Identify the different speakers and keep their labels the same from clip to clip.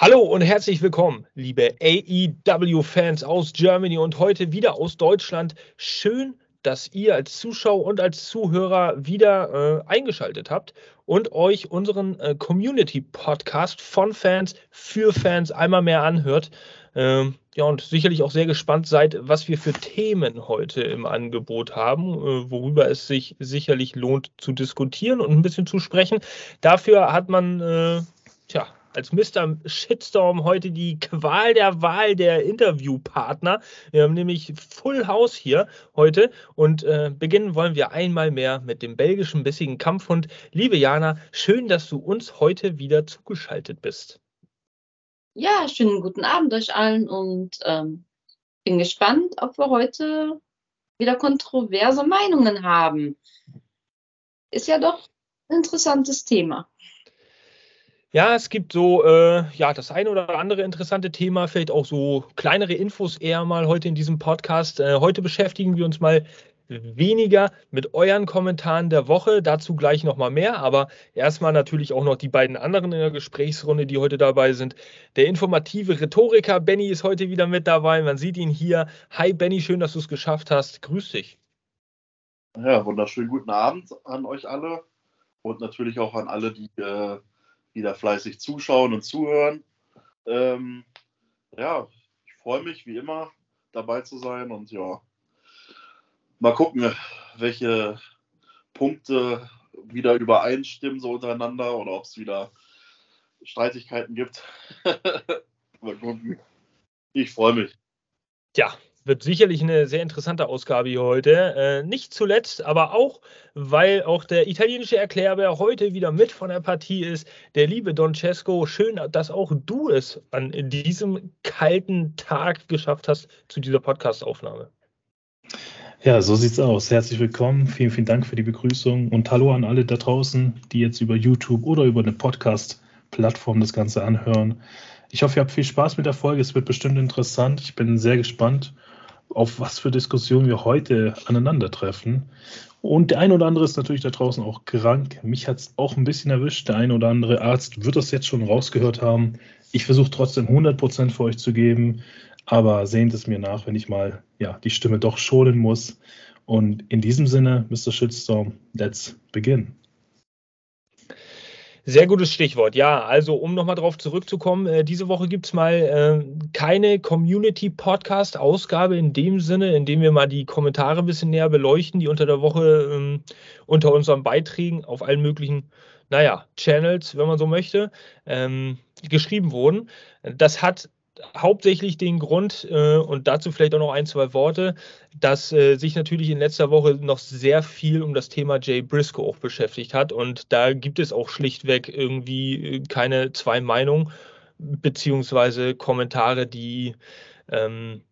Speaker 1: Hallo und herzlich willkommen, liebe AEW-Fans aus Germany und heute wieder aus Deutschland. Schön, dass ihr als Zuschauer und als Zuhörer wieder äh, eingeschaltet habt und euch unseren äh, Community-Podcast von Fans für Fans einmal mehr anhört. Ähm, ja, und sicherlich auch sehr gespannt seid, was wir für Themen heute im Angebot haben, äh, worüber es sich sicherlich lohnt zu diskutieren und ein bisschen zu sprechen. Dafür hat man, äh, tja, als Mr. Shitstorm heute die Qual der Wahl der Interviewpartner. Wir haben nämlich Full House hier heute und äh, beginnen wollen wir einmal mehr mit dem belgischen bissigen Kampfhund. Liebe Jana, schön, dass du uns heute wieder zugeschaltet bist.
Speaker 2: Ja, schönen guten Abend euch allen und ähm, bin gespannt, ob wir heute wieder kontroverse Meinungen haben. Ist ja doch ein interessantes Thema.
Speaker 1: Ja, es gibt so, äh, ja, das eine oder andere interessante Thema, vielleicht auch so kleinere Infos eher mal heute in diesem Podcast. Äh, heute beschäftigen wir uns mal weniger mit euren Kommentaren der Woche. Dazu gleich nochmal mehr, aber erstmal natürlich auch noch die beiden anderen in der Gesprächsrunde, die heute dabei sind. Der informative Rhetoriker Benny ist heute wieder mit dabei. Man sieht ihn hier. Hi Benny, schön, dass du es geschafft hast. Grüß dich.
Speaker 3: Ja, wunderschönen guten Abend an euch alle und natürlich auch an alle, die äh, wieder fleißig zuschauen und zuhören. Ähm, ja, ich freue mich wie immer dabei zu sein und ja, mal gucken, welche Punkte wieder übereinstimmen so untereinander oder ob es wieder Streitigkeiten gibt. mal gucken. Ich freue mich.
Speaker 1: Ja, wird sicherlich eine sehr interessante Ausgabe hier heute. Äh, nicht zuletzt, aber auch, weil auch der italienische Erklärbär heute wieder mit von der Partie ist. Der liebe Don Cesco, schön, dass auch du es an diesem kalten Tag geschafft hast zu dieser Podcastaufnahme.
Speaker 4: Ja, so sieht's aus. Herzlich willkommen. Vielen, vielen Dank für die Begrüßung und hallo an alle da draußen, die jetzt über YouTube oder über eine Podcast-Plattform das Ganze anhören. Ich hoffe, ihr habt viel Spaß mit der Folge. Es wird bestimmt interessant. Ich bin sehr gespannt auf was für Diskussionen wir heute aneinandertreffen. Und der ein oder andere ist natürlich da draußen auch krank. Mich hat es auch ein bisschen erwischt. Der ein oder andere Arzt wird das jetzt schon rausgehört haben. Ich versuche trotzdem 100% für euch zu geben, aber sehnt es mir nach, wenn ich mal ja, die Stimme doch schonen muss. Und in diesem Sinne, Mr. Shitstorm, let's begin.
Speaker 1: Sehr gutes Stichwort. Ja, also um nochmal drauf zurückzukommen, äh, diese Woche gibt es mal äh, keine Community-Podcast-Ausgabe in dem Sinne, in dem wir mal die Kommentare ein bisschen näher beleuchten, die unter der Woche ähm, unter unseren Beiträgen auf allen möglichen, naja, Channels, wenn man so möchte, ähm, geschrieben wurden. Das hat hauptsächlich den Grund, äh, und dazu vielleicht auch noch ein, zwei Worte, dass äh, sich natürlich in letzter Woche noch sehr viel um das Thema Jay Briscoe auch beschäftigt hat. Und da gibt es auch schlichtweg irgendwie äh, keine zwei Meinungen beziehungsweise Kommentare, die, ähm,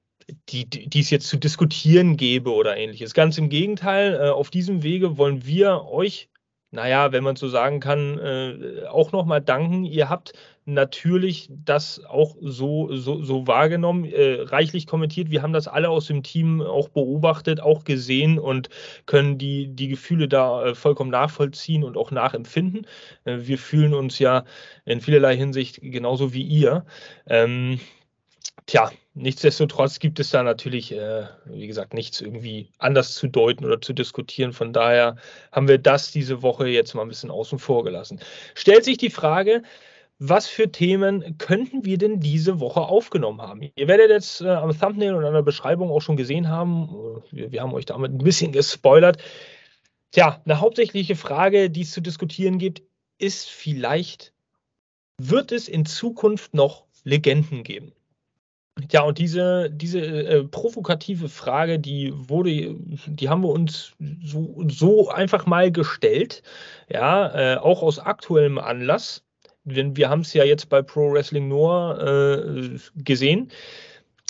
Speaker 1: die, die es jetzt zu diskutieren gäbe oder ähnliches. Ganz im Gegenteil, äh, auf diesem Wege wollen wir euch naja, wenn man so sagen kann, äh, auch nochmal danken. Ihr habt natürlich das auch so, so, so wahrgenommen, äh, reichlich kommentiert. Wir haben das alle aus dem Team auch beobachtet, auch gesehen und können die, die Gefühle da äh, vollkommen nachvollziehen und auch nachempfinden. Äh, wir fühlen uns ja in vielerlei Hinsicht genauso wie ihr. Ähm, tja, nichtsdestotrotz gibt es da natürlich, äh, wie gesagt, nichts irgendwie anders zu deuten oder zu diskutieren. Von daher haben wir das diese Woche jetzt mal ein bisschen außen vor gelassen. Stellt sich die Frage, was für Themen könnten wir denn diese Woche aufgenommen haben? Ihr werdet jetzt äh, am Thumbnail und an der Beschreibung auch schon gesehen haben, wir, wir haben euch damit ein bisschen gespoilert. Tja, eine hauptsächliche Frage, die es zu diskutieren gibt, ist vielleicht, wird es in Zukunft noch Legenden geben? Ja, und diese, diese äh, provokative Frage, die wurde, die haben wir uns so, so einfach mal gestellt, ja, äh, auch aus aktuellem Anlass denn wir haben es ja jetzt bei Pro Wrestling Noah äh, gesehen.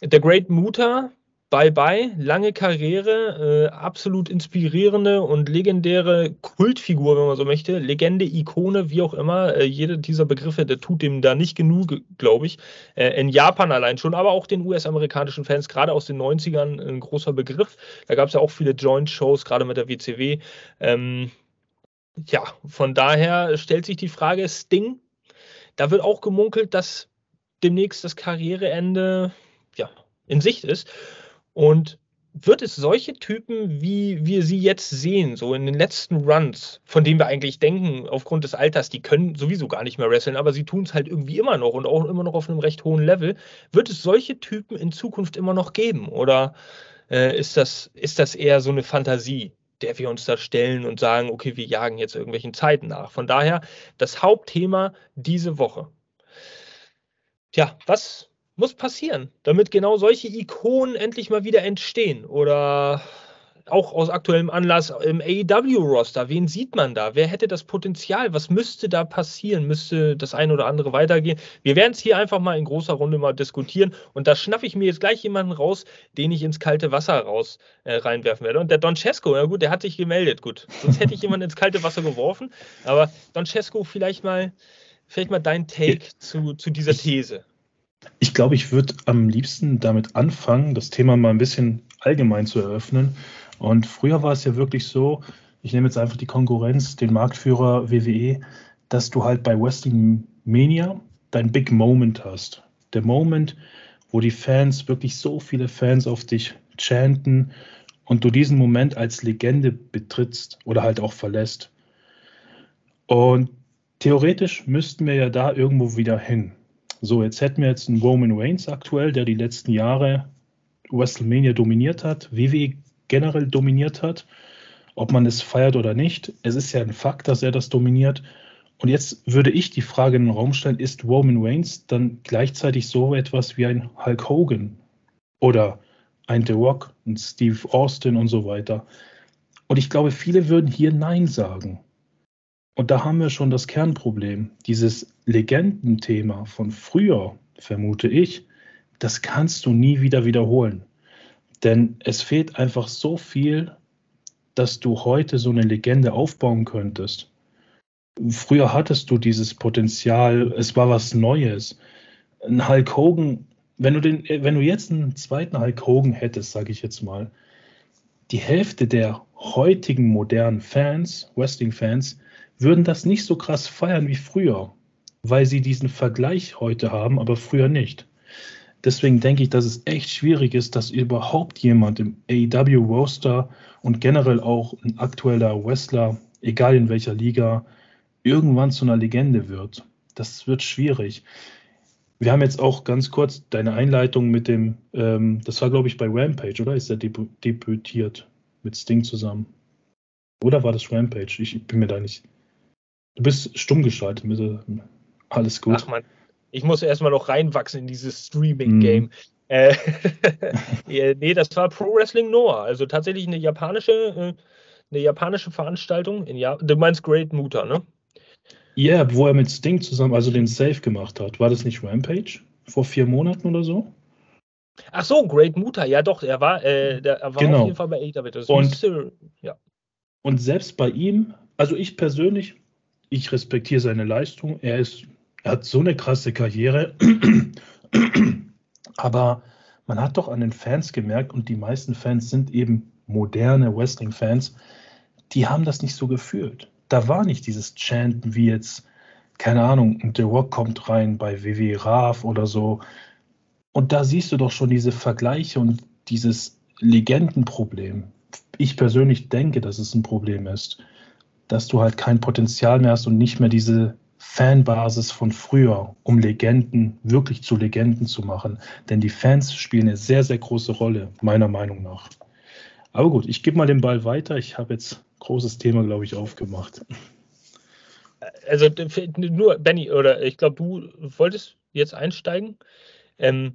Speaker 1: Der Great Muta, bye bye, lange Karriere, äh, absolut inspirierende und legendäre Kultfigur, wenn man so möchte, Legende, Ikone, wie auch immer. Äh, jeder dieser Begriffe, der tut dem da nicht genug, glaube ich. Äh, in Japan allein schon, aber auch den US-amerikanischen Fans, gerade aus den 90ern, ein großer Begriff. Da gab es ja auch viele Joint-Shows, gerade mit der WCW. Ähm, ja, von daher stellt sich die Frage, Sting da wird auch gemunkelt, dass demnächst das Karriereende ja, in Sicht ist. Und wird es solche Typen, wie wir sie jetzt sehen, so in den letzten Runs, von denen wir eigentlich denken, aufgrund des Alters, die können sowieso gar nicht mehr wresteln, aber sie tun es halt irgendwie immer noch und auch immer noch auf einem recht hohen Level, wird es solche Typen in Zukunft immer noch geben? Oder äh, ist, das, ist das eher so eine Fantasie, der wir uns da stellen und sagen, okay, wir jagen jetzt irgendwelchen Zeiten nach? Von daher das Hauptthema diese Woche. Tja, was muss passieren, damit genau solche Ikonen endlich mal wieder entstehen. Oder auch aus aktuellem Anlass im AEW-Roster. Wen sieht man da? Wer hätte das Potenzial? Was müsste da passieren? Müsste das eine oder andere weitergehen? Wir werden es hier einfach mal in großer Runde mal diskutieren. Und da schnappe ich mir jetzt gleich jemanden raus, den ich ins kalte Wasser raus äh, reinwerfen werde. Und der Don Cesco, ja gut, der hat sich gemeldet. Gut, sonst hätte ich jemanden ins kalte Wasser geworfen. Aber Don Cesco, vielleicht mal, vielleicht mal dein Take zu, zu dieser These.
Speaker 4: Ich glaube, ich würde am liebsten damit anfangen, das Thema mal ein bisschen allgemein zu eröffnen. Und früher war es ja wirklich so, ich nehme jetzt einfach die Konkurrenz, den Marktführer WWE, dass du halt bei Wrestling Mania dein Big Moment hast. Der Moment, wo die Fans, wirklich so viele Fans auf dich chanten und du diesen Moment als Legende betrittst oder halt auch verlässt. Und theoretisch müssten wir ja da irgendwo wieder hin. So, jetzt hätten wir jetzt einen Roman Reigns aktuell, der die letzten Jahre WrestleMania dominiert hat, WWE generell dominiert hat. Ob man es feiert oder nicht, es ist ja ein Fakt, dass er das dominiert. Und jetzt würde ich die Frage in den Raum stellen, ist Roman Reigns dann gleichzeitig so etwas wie ein Hulk Hogan oder ein The Rock, ein Steve Austin und so weiter? Und ich glaube, viele würden hier Nein sagen. Und da haben wir schon das Kernproblem. Dieses Legendenthema von früher, vermute ich, das kannst du nie wieder wiederholen. Denn es fehlt einfach so viel, dass du heute so eine Legende aufbauen könntest. Früher hattest du dieses Potenzial, es war was Neues. Ein Hulk Hogan, wenn du, den, wenn du jetzt einen zweiten Hulk Hogan hättest, sage ich jetzt mal, die Hälfte der heutigen modernen Fans, Wrestling-Fans, würden das nicht so krass feiern wie früher, weil sie diesen Vergleich heute haben, aber früher nicht. Deswegen denke ich, dass es echt schwierig ist, dass überhaupt jemand im AEW-Roster und generell auch ein aktueller Wrestler, egal in welcher Liga, irgendwann zu einer Legende wird. Das wird schwierig. Wir haben jetzt auch ganz kurz deine Einleitung mit dem, ähm, das war glaube ich bei Rampage, oder? Ist er debütiert mit Sting zusammen? Oder war das Rampage? Ich bin mir da nicht Du bist stumm geschaltet, bitte. Alles gut. Ach
Speaker 1: man, ich muss erstmal noch reinwachsen in dieses Streaming-Game. Mhm. Äh, nee, das war Pro Wrestling Noah, also tatsächlich eine japanische, äh, eine japanische Veranstaltung. In ja du meinst Great Muta, ne?
Speaker 4: Ja, yeah, wo er mit Sting zusammen, also den Safe gemacht hat. War das nicht Rampage? Vor vier Monaten oder so?
Speaker 1: Ach so, Great Muta, ja doch, er war, äh, der, er war
Speaker 4: genau.
Speaker 1: auf jeden Fall bei AEW.
Speaker 4: Und, ja. und selbst bei ihm, also ich persönlich ich respektiere seine Leistung. Er ist, er hat so eine krasse Karriere. Aber man hat doch an den Fans gemerkt, und die meisten Fans sind eben moderne Wrestling-Fans, die haben das nicht so gefühlt. Da war nicht dieses Chanten wie jetzt, keine Ahnung, The Rock kommt rein bei WWE Raf oder so. Und da siehst du doch schon diese Vergleiche und dieses Legendenproblem. Ich persönlich denke, dass es ein Problem ist dass du halt kein Potenzial mehr hast und nicht mehr diese Fanbasis von früher, um Legenden wirklich zu Legenden zu machen. Denn die Fans spielen eine sehr, sehr große Rolle, meiner Meinung nach. Aber gut, ich gebe mal den Ball weiter. Ich habe jetzt großes Thema, glaube ich, aufgemacht.
Speaker 1: Also nur, Benny, oder ich glaube, du wolltest jetzt einsteigen. Ähm,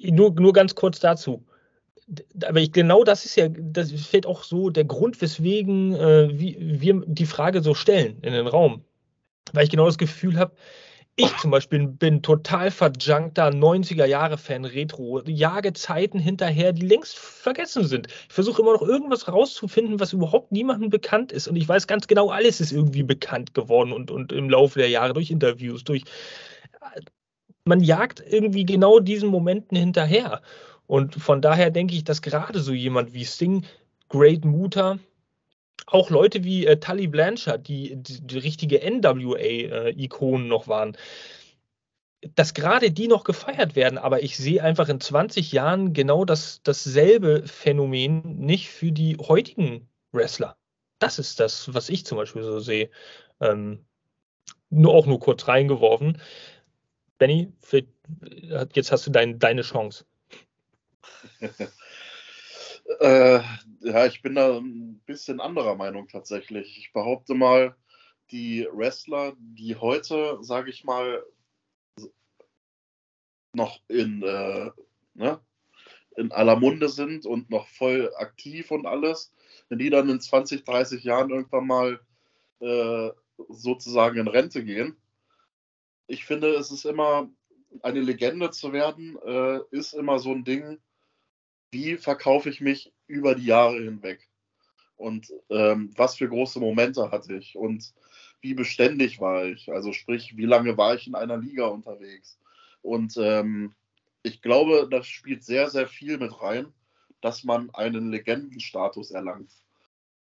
Speaker 1: nur, nur ganz kurz dazu aber ich, genau das ist ja, das fällt auch so der Grund, weswegen äh, wie, wir die Frage so stellen in den Raum. Weil ich genau das Gefühl habe, ich zum Beispiel bin total verjunkter 90er-Jahre-Fan, Retro, jage Zeiten hinterher, die längst vergessen sind. Ich versuche immer noch irgendwas rauszufinden, was überhaupt niemandem bekannt ist. Und ich weiß ganz genau, alles ist irgendwie bekannt geworden und, und im Laufe der Jahre durch Interviews, durch. Man jagt irgendwie genau diesen Momenten hinterher. Und von daher denke ich, dass gerade so jemand wie Sting, Great Muta, auch Leute wie äh, Tully Blanchard, die, die, die richtige NWA-Ikonen äh, noch waren, dass gerade die noch gefeiert werden, aber ich sehe einfach in 20 Jahren genau das, dasselbe Phänomen nicht für die heutigen Wrestler. Das ist das, was ich zum Beispiel so sehe. Ähm, nur auch nur kurz reingeworfen. Benny, für, jetzt hast du dein, deine Chance.
Speaker 3: Äh, ja, ich bin da ein bisschen anderer Meinung tatsächlich. Ich behaupte mal, die Wrestler, die heute, sage ich mal, noch in, äh, ne, in aller Munde sind und noch voll aktiv und alles, wenn die dann in 20, 30 Jahren irgendwann mal äh, sozusagen in Rente gehen. Ich finde, es ist immer, eine Legende zu werden, äh, ist immer so ein Ding, wie verkaufe ich mich über die Jahre hinweg? Und ähm, was für große Momente hatte ich? Und wie beständig war ich? Also sprich, wie lange war ich in einer Liga unterwegs? Und ähm, ich glaube, das spielt sehr, sehr viel mit rein, dass man einen Legendenstatus erlangt.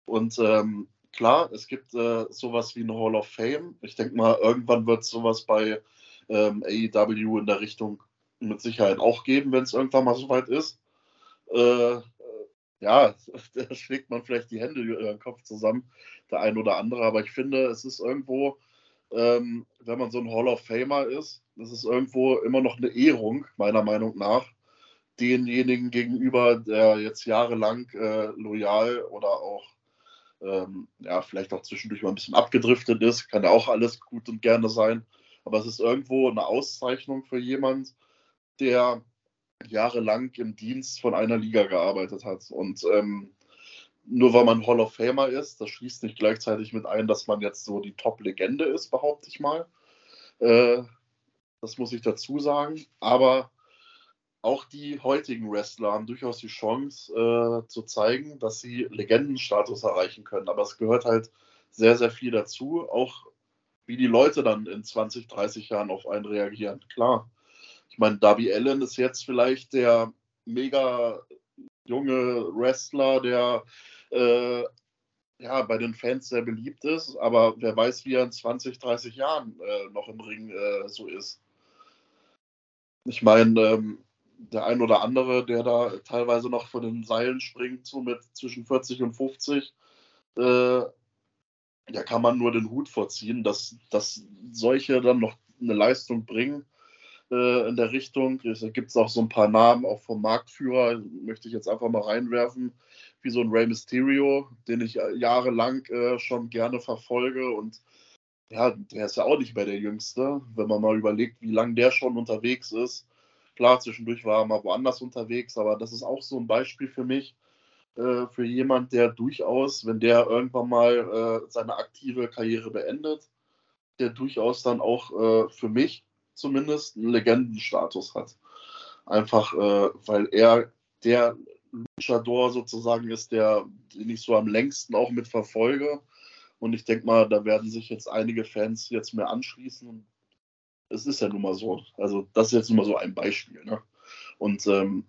Speaker 3: Und ähm, klar, es gibt äh, sowas wie eine Hall of Fame. Ich denke mal, irgendwann wird es sowas bei ähm, AEW in der Richtung mit Sicherheit auch geben, wenn es irgendwann mal soweit ist. Äh, ja, da schlägt man vielleicht die Hände über den Kopf zusammen, der ein oder andere. Aber ich finde, es ist irgendwo, ähm, wenn man so ein Hall of Famer ist, das ist irgendwo immer noch eine Ehrung, meiner Meinung nach, denjenigen gegenüber, der jetzt jahrelang äh, loyal oder auch, ähm, ja, vielleicht auch zwischendurch mal ein bisschen abgedriftet ist. Kann ja auch alles gut und gerne sein. Aber es ist irgendwo eine Auszeichnung für jemand, der jahrelang im Dienst von einer Liga gearbeitet hat. Und ähm, nur weil man Hall of Famer ist, das schließt nicht gleichzeitig mit ein, dass man jetzt so die Top-Legende ist, behaupte ich mal. Äh, das muss ich dazu sagen. Aber auch die heutigen Wrestler haben durchaus die Chance äh, zu zeigen, dass sie Legendenstatus erreichen können. Aber es gehört halt sehr, sehr viel dazu. Auch wie die Leute dann in 20, 30 Jahren auf einen reagieren. Klar, ich meine, Darby Allen ist jetzt vielleicht der mega junge Wrestler, der äh, ja, bei den Fans sehr beliebt ist, aber wer weiß, wie er in 20, 30 Jahren äh, noch im Ring äh, so ist. Ich meine, ähm, der ein oder andere, der da teilweise noch von den Seilen springt, so mit zwischen 40 und 50, äh, da kann man nur den Hut vorziehen, dass, dass solche dann noch eine Leistung bringen äh, in der Richtung. Es gibt auch so ein paar Namen, auch vom Marktführer, möchte ich jetzt einfach mal reinwerfen, wie so ein Rey Mysterio, den ich äh, jahrelang äh, schon gerne verfolge und ja, der ist ja auch nicht mehr der Jüngste, wenn man mal überlegt, wie lange der schon unterwegs ist. Klar, zwischendurch war er mal woanders unterwegs, aber das ist auch so ein Beispiel für mich, äh, für jemand, der durchaus, wenn der irgendwann mal äh, seine aktive Karriere beendet, der durchaus dann auch äh, für mich zumindest einen Legendenstatus hat. Einfach, äh, weil er der Luchador sozusagen ist, der, den ich so am längsten auch mit verfolge. Und ich denke mal, da werden sich jetzt einige Fans jetzt mehr anschließen. Es ist ja nun mal so. Also, das ist jetzt nun mal so ein Beispiel. Ne? Und ähm,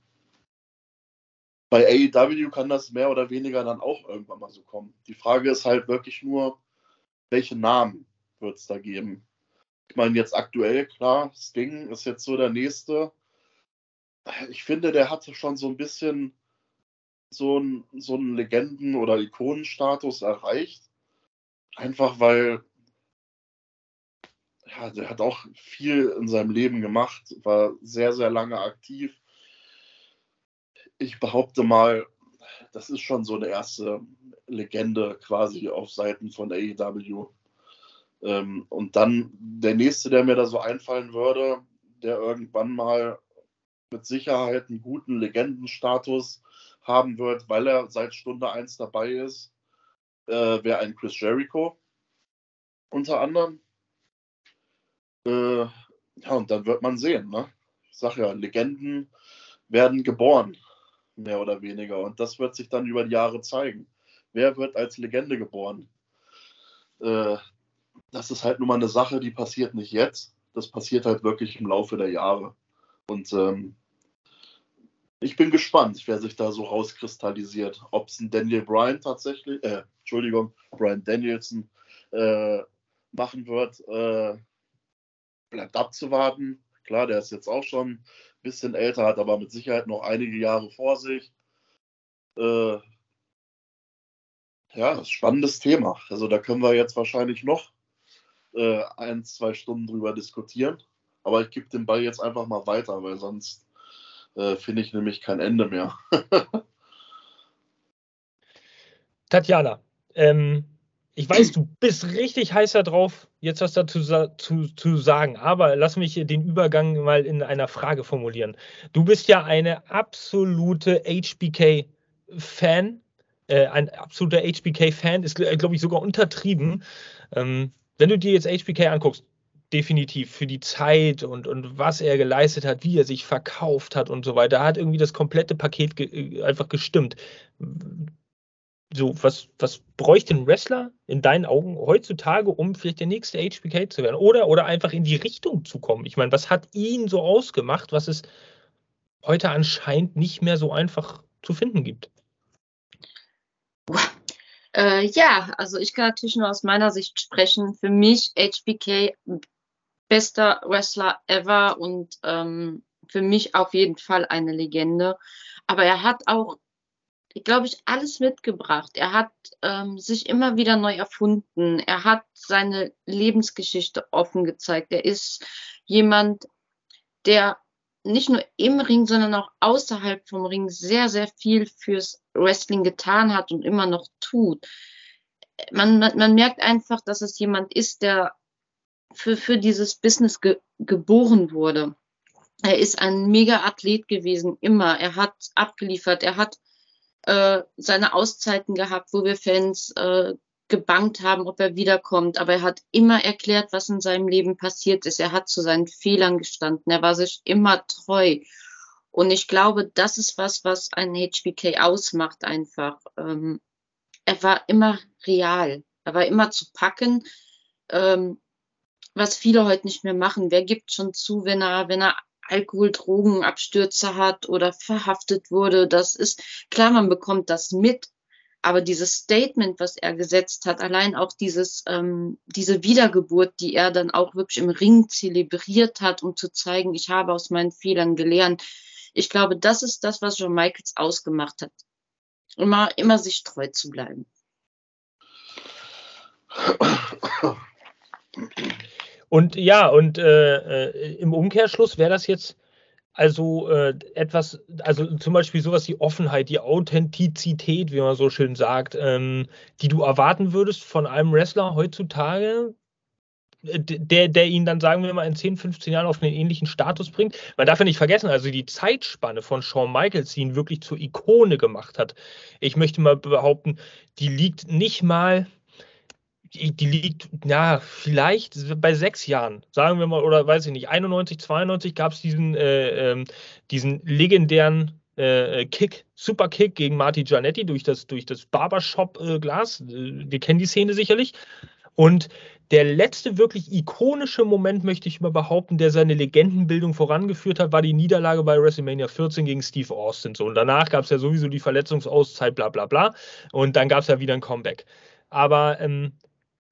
Speaker 3: bei AEW kann das mehr oder weniger dann auch irgendwann mal so kommen. Die Frage ist halt wirklich nur, welche Namen wird es da geben? Ich meine, jetzt aktuell, klar, Sting ist jetzt so der nächste. Ich finde, der hatte schon so ein bisschen so einen, so einen Legenden- oder Ikonenstatus erreicht. Einfach weil ja, der hat auch viel in seinem Leben gemacht, war sehr, sehr lange aktiv. Ich behaupte mal, das ist schon so eine erste Legende quasi auf Seiten von AEW. Ähm, und dann der nächste, der mir da so einfallen würde, der irgendwann mal mit Sicherheit einen guten Legendenstatus haben wird, weil er seit Stunde 1 dabei ist, äh, wäre ein Chris Jericho unter anderem. Äh, ja, und dann wird man sehen. Ne? Ich sage ja, Legenden werden geboren, mehr oder weniger. Und das wird sich dann über die Jahre zeigen. Wer wird als Legende geboren? Äh, das ist halt nun mal eine Sache, die passiert nicht jetzt. Das passiert halt wirklich im Laufe der Jahre. Und ähm, ich bin gespannt, wer sich da so rauskristallisiert. Ob es ein Daniel Bryan tatsächlich, äh, Entschuldigung, Bryan Danielson äh, machen wird, äh, bleibt abzuwarten. Klar, der ist jetzt auch schon ein bisschen älter, hat aber mit Sicherheit noch einige Jahre vor sich. Äh, ja, spannendes Thema. Also da können wir jetzt wahrscheinlich noch äh, ein, zwei Stunden drüber diskutieren. Aber ich gebe den Ball jetzt einfach mal weiter, weil sonst äh, finde ich nämlich kein Ende mehr.
Speaker 1: Tatjana, ähm, ich weiß, du bist richtig heißer drauf, jetzt was dazu zu, zu sagen, aber lass mich den Übergang mal in einer Frage formulieren. Du bist ja eine absolute HBK-Fan, äh, ein absoluter HBK-Fan, ist, glaube ich, sogar untertrieben. Ähm, wenn du dir jetzt HBK anguckst, definitiv für die Zeit und, und was er geleistet hat, wie er sich verkauft hat und so weiter, hat irgendwie das komplette Paket ge einfach gestimmt so, was, was bräuchte ein Wrestler in deinen Augen heutzutage, um vielleicht der nächste HBK zu werden? Oder, oder einfach in die Richtung zu kommen? Ich meine, was hat ihn so ausgemacht, was es heute anscheinend nicht mehr so einfach zu finden gibt?
Speaker 2: Äh, ja, also ich kann natürlich nur aus meiner Sicht sprechen. Für mich HBK bester Wrestler ever und ähm, für mich auf jeden Fall eine Legende. Aber er hat auch glaube ich, alles mitgebracht. Er hat ähm, sich immer wieder neu erfunden. Er hat seine Lebensgeschichte offen gezeigt. Er ist jemand, der nicht nur im Ring, sondern auch außerhalb vom Ring sehr, sehr viel fürs Wrestling getan hat und immer noch tut. Man, man, man merkt einfach, dass es jemand ist, der für, für dieses Business ge geboren wurde. Er ist ein Mega-Athlet gewesen, immer. Er hat abgeliefert. Er hat äh, seine Auszeiten gehabt, wo wir Fans äh, gebankt haben, ob er wiederkommt. Aber er hat immer erklärt, was in seinem Leben passiert ist. Er hat zu seinen Fehlern gestanden. Er war sich immer treu. Und ich glaube, das ist was, was ein HBK ausmacht einfach. Ähm, er war immer real. Er war immer zu packen. Ähm, was viele heute nicht mehr machen. Wer gibt schon zu, wenn er, wenn er Alkohol, Drogenabstürze hat oder verhaftet wurde. Das ist klar, man bekommt das mit. Aber dieses Statement, was er gesetzt hat, allein auch dieses, ähm, diese Wiedergeburt, die er dann auch wirklich im Ring zelebriert hat, um zu zeigen, ich habe aus meinen Fehlern gelernt. Ich glaube, das ist das, was John Michaels ausgemacht hat. Immer, immer sich treu zu bleiben.
Speaker 1: Und ja, und äh, äh, im Umkehrschluss wäre das jetzt also äh, etwas, also zum Beispiel sowas wie Offenheit, die Authentizität, wie man so schön sagt, ähm, die du erwarten würdest von einem Wrestler heutzutage, der, der ihn dann, sagen wir mal, in 10, 15 Jahren auf einen ähnlichen Status bringt. Man darf ja nicht vergessen, also die Zeitspanne von Shawn Michaels, die ihn wirklich zur Ikone gemacht hat. Ich möchte mal behaupten, die liegt nicht mal die, liegt, ja, vielleicht bei sechs Jahren, sagen wir mal, oder weiß ich nicht, 91, 92 gab es diesen, äh, ähm, diesen legendären äh, Kick, Super Kick gegen Marty Giannetti durch das, durch das Barbershop-Glas. Äh, wir kennen die Szene sicherlich. Und der letzte wirklich ikonische Moment, möchte ich mal behaupten, der seine Legendenbildung vorangeführt hat, war die Niederlage bei WrestleMania 14 gegen Steve Austin. So, und danach gab es ja sowieso die Verletzungsauszeit, bla bla bla. Und dann gab es ja wieder ein Comeback. Aber ähm,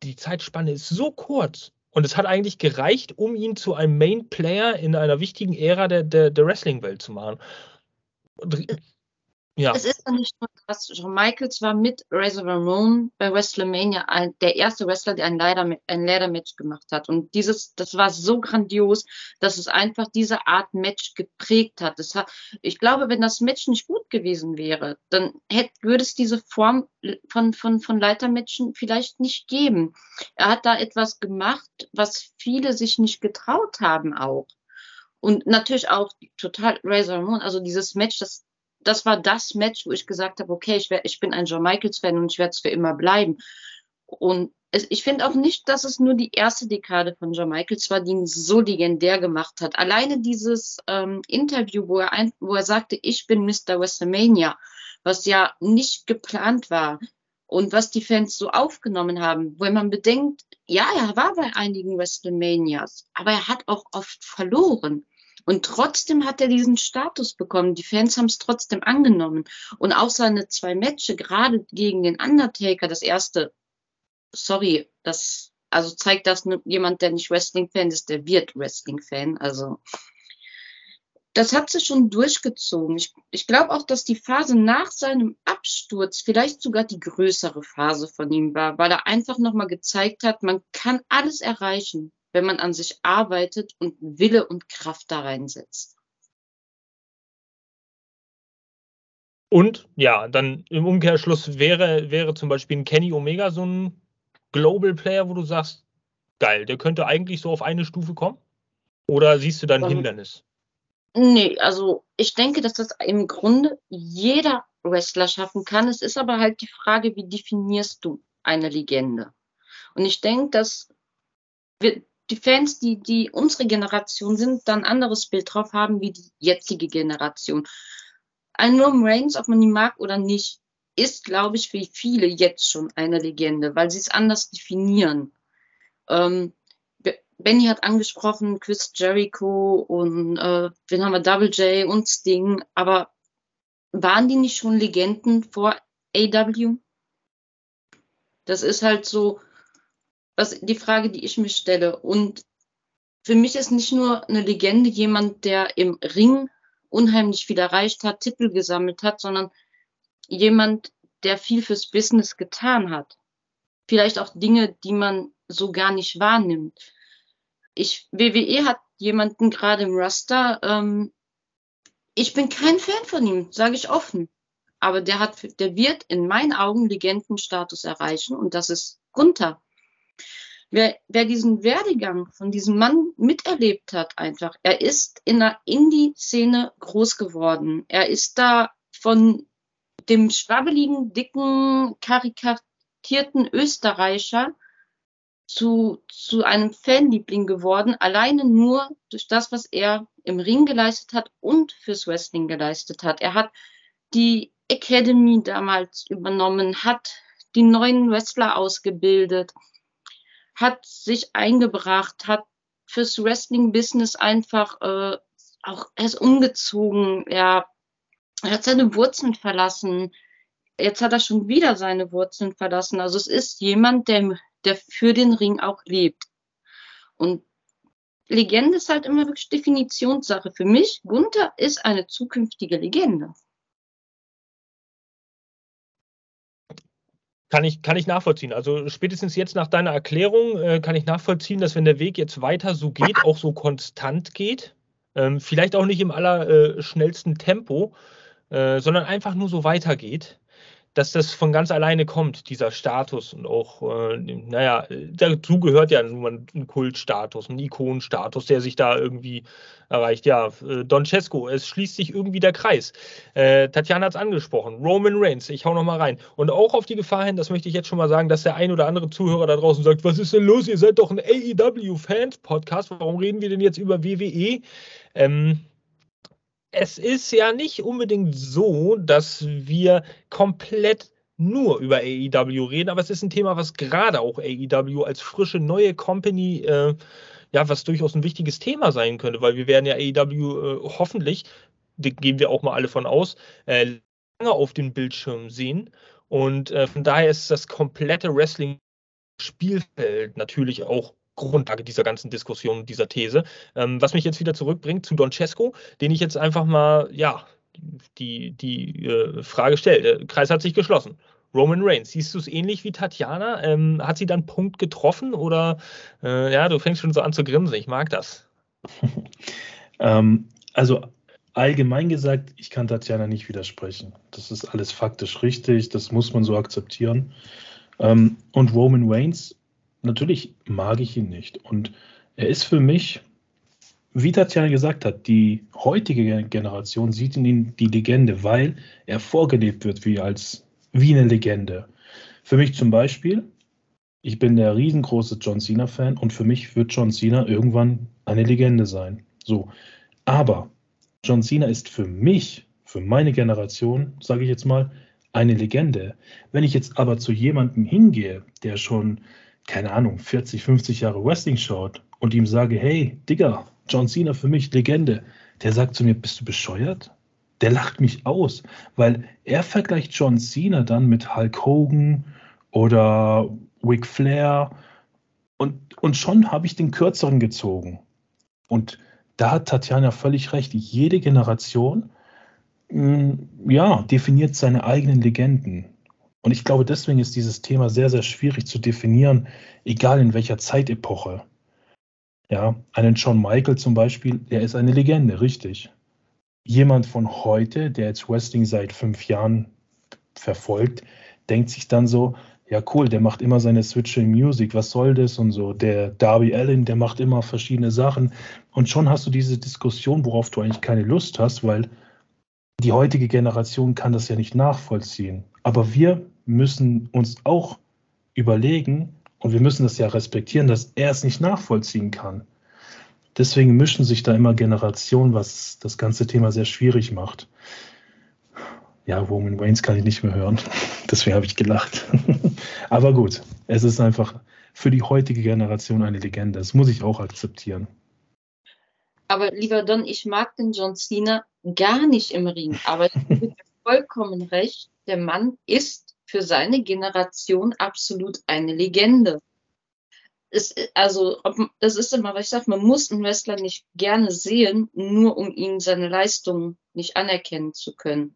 Speaker 1: die Zeitspanne ist so kurz. Und es hat eigentlich gereicht, um ihn zu einem Main Player in einer wichtigen Ära der, der, der Wrestling-Welt zu machen.
Speaker 2: Ja. Es ist ja nicht nur krass. Shawn Michaels war mit Razor Ramon bei WrestleMania ein, der erste Wrestler, der ein Leiter, ein Leiter Match gemacht hat. Und dieses, das war so grandios, dass es einfach diese Art Match geprägt hat. Hat ich glaube, wenn das Match nicht gut gewesen wäre, dann hätte, würde es diese Form von, von, von Leitermatchen vielleicht nicht geben. Er hat da etwas gemacht, was viele sich nicht getraut haben auch. Und natürlich auch total Razor Ramon, also dieses Match, das das war das Match, wo ich gesagt habe, okay, ich, wär, ich bin ein John Michaels-Fan und ich werde es für immer bleiben. Und es, ich finde auch nicht, dass es nur die erste Dekade von John Michaels war, die ihn so legendär gemacht hat. Alleine dieses ähm, Interview, wo er, ein, wo er sagte, ich bin Mr. WrestleMania, was ja nicht geplant war und was die Fans so aufgenommen haben, wenn man bedenkt, ja, er war bei einigen WrestleManias, aber er hat auch oft verloren. Und trotzdem hat er diesen Status bekommen. Die Fans haben es trotzdem angenommen. Und auch seine zwei Matches, gerade gegen den Undertaker, das erste, sorry, das Also zeigt das jemand, der nicht Wrestling-Fan ist, der wird Wrestling-Fan. Also das hat sich schon durchgezogen. Ich, ich glaube auch, dass die Phase nach seinem Absturz vielleicht sogar die größere Phase von ihm war, weil er einfach nochmal gezeigt hat, man kann alles erreichen, wenn man an sich arbeitet und Wille und Kraft da reinsetzt.
Speaker 1: Und ja, dann im Umkehrschluss wäre, wäre zum Beispiel ein Kenny Omega so ein Global Player, wo du sagst, geil, der könnte eigentlich so auf eine Stufe kommen? Oder siehst du da ein um, Hindernis?
Speaker 2: Nee, also ich denke, dass das im Grunde jeder Wrestler schaffen kann. Es ist aber halt die Frage, wie definierst du eine Legende? Und ich denke, dass wir, die Fans, die, die unsere Generation sind, dann ein anderes Bild drauf haben wie die jetzige Generation. Ein Roman Reigns, ob man ihn mag oder nicht, ist, glaube ich, für viele jetzt schon eine Legende, weil sie es anders definieren. Ähm, Benny hat angesprochen, Chris Jericho und äh, wen haben wir, Double J und Sting, aber waren die nicht schon Legenden vor AW? Das ist halt so was, die Frage, die ich mir stelle. Und für mich ist nicht nur eine Legende jemand, der im Ring unheimlich viel erreicht hat, Titel gesammelt hat, sondern jemand, der viel fürs Business getan hat. Vielleicht auch Dinge, die man so gar nicht wahrnimmt ich, WWE hat jemanden gerade im Raster, ähm, ich bin kein Fan von ihm, sage ich offen. Aber der hat, der wird in meinen Augen Legendenstatus erreichen und das ist Gunther. Wer, wer diesen Werdegang von diesem Mann miterlebt hat, einfach, er ist in der Indie-Szene groß geworden. Er ist da von dem schwabbeligen, dicken, karikatierten Österreicher zu, zu einem Fanliebling geworden, alleine nur durch das, was er im Ring geleistet hat und fürs Wrestling geleistet hat. Er hat die Academy damals übernommen, hat die neuen Wrestler ausgebildet, hat sich eingebracht, hat fürs Wrestling-Business einfach äh, auch, er ist umgezogen, er, er hat seine Wurzeln verlassen, jetzt hat er schon wieder seine Wurzeln verlassen. Also es ist jemand, der der für den Ring auch lebt. Und Legende ist halt immer wirklich Definitionssache. Für mich, Gunther ist eine zukünftige Legende.
Speaker 1: Kann ich, kann ich nachvollziehen. Also spätestens jetzt nach deiner Erklärung äh, kann ich nachvollziehen, dass wenn der Weg jetzt weiter so geht, auch so konstant geht, ähm, vielleicht auch nicht im allerschnellsten äh, Tempo, äh, sondern einfach nur so weitergeht, dass das von ganz alleine kommt, dieser Status und auch, äh, naja, dazu gehört ja nur ein Kultstatus, ein Ikonenstatus, der sich da irgendwie erreicht. Ja, äh, Don Cesco, es schließt sich irgendwie der Kreis. Äh, Tatjana hat es angesprochen, Roman Reigns, ich hau noch mal rein. Und auch auf die Gefahr hin, das möchte ich jetzt schon mal sagen, dass der ein oder andere Zuhörer da draußen sagt, was ist denn los, ihr seid doch ein AEW-Fans-Podcast, warum reden wir denn jetzt über WWE? Ähm, es ist ja nicht unbedingt so, dass wir komplett nur über AEW reden, aber es ist ein Thema, was gerade auch AEW als frische neue Company, äh, ja, was durchaus ein wichtiges Thema sein könnte, weil wir werden ja AEW äh, hoffentlich, gehen wir auch mal alle von aus, äh, lange auf den Bildschirm sehen. Und äh, von daher ist das komplette Wrestling-Spielfeld natürlich auch Grundlage dieser ganzen Diskussion, dieser These. Ähm, was mich jetzt wieder zurückbringt zu Don Cesco, den ich jetzt einfach mal, ja, die, die äh, Frage stelle. Der Kreis hat sich geschlossen. Roman Reigns, siehst du es ähnlich wie Tatjana? Ähm, hat sie dann Punkt getroffen oder äh, ja, du fängst schon so an zu grinsen, ich mag das.
Speaker 4: ähm, also allgemein gesagt, ich kann Tatjana nicht widersprechen. Das ist alles faktisch richtig, das muss man so akzeptieren. Ähm, und Roman Reigns natürlich mag ich ihn nicht. Und er ist für mich, wie Tatjana gesagt hat, die heutige Generation sieht in ihm die Legende, weil er vorgelebt wird wie, als, wie eine Legende. Für mich zum Beispiel, ich bin der riesengroße John Cena-Fan und für mich wird John Cena irgendwann eine Legende sein. So. Aber John Cena ist für mich, für meine Generation, sage ich jetzt mal, eine Legende. Wenn ich jetzt aber zu jemandem hingehe, der schon keine Ahnung, 40, 50 Jahre Wrestling schaut und ihm sage, hey, Digga, John Cena für mich Legende, der sagt zu mir, bist du bescheuert? Der lacht mich aus, weil er vergleicht John Cena dann mit Hulk Hogan oder Ric Flair Und, und schon habe ich den kürzeren gezogen. Und da hat Tatjana völlig recht. Jede Generation mm, ja, definiert seine eigenen Legenden. Und ich glaube, deswegen ist dieses Thema sehr, sehr schwierig zu definieren, egal in welcher Zeitepoche. Ja, einen John Michael zum Beispiel, der ist eine Legende, richtig. Jemand von heute, der jetzt Wrestling seit fünf Jahren verfolgt, denkt sich dann so, ja cool, der macht immer seine Switching Music, was soll das und so. Der Darby Allen, der macht immer verschiedene Sachen. Und schon hast du diese Diskussion, worauf du eigentlich keine Lust hast, weil die heutige Generation kann das ja nicht nachvollziehen. Aber wir müssen uns auch überlegen, und wir müssen das ja respektieren, dass er es nicht nachvollziehen kann. Deswegen mischen sich da immer Generationen, was das ganze Thema sehr schwierig macht ja, Roman Reigns kann ich nicht mehr hören. Deswegen habe ich gelacht. Aber gut, es ist einfach für die heutige Generation eine Legende. Das muss ich auch akzeptieren.
Speaker 2: Aber lieber Don, ich mag den John Cena gar nicht im Ring. Aber ich habe vollkommen recht. Der Mann ist für seine Generation absolut eine Legende. Es, also, das ist immer, was ich sage, man muss einen Wrestler nicht gerne sehen, nur um ihn seine Leistungen nicht anerkennen zu können.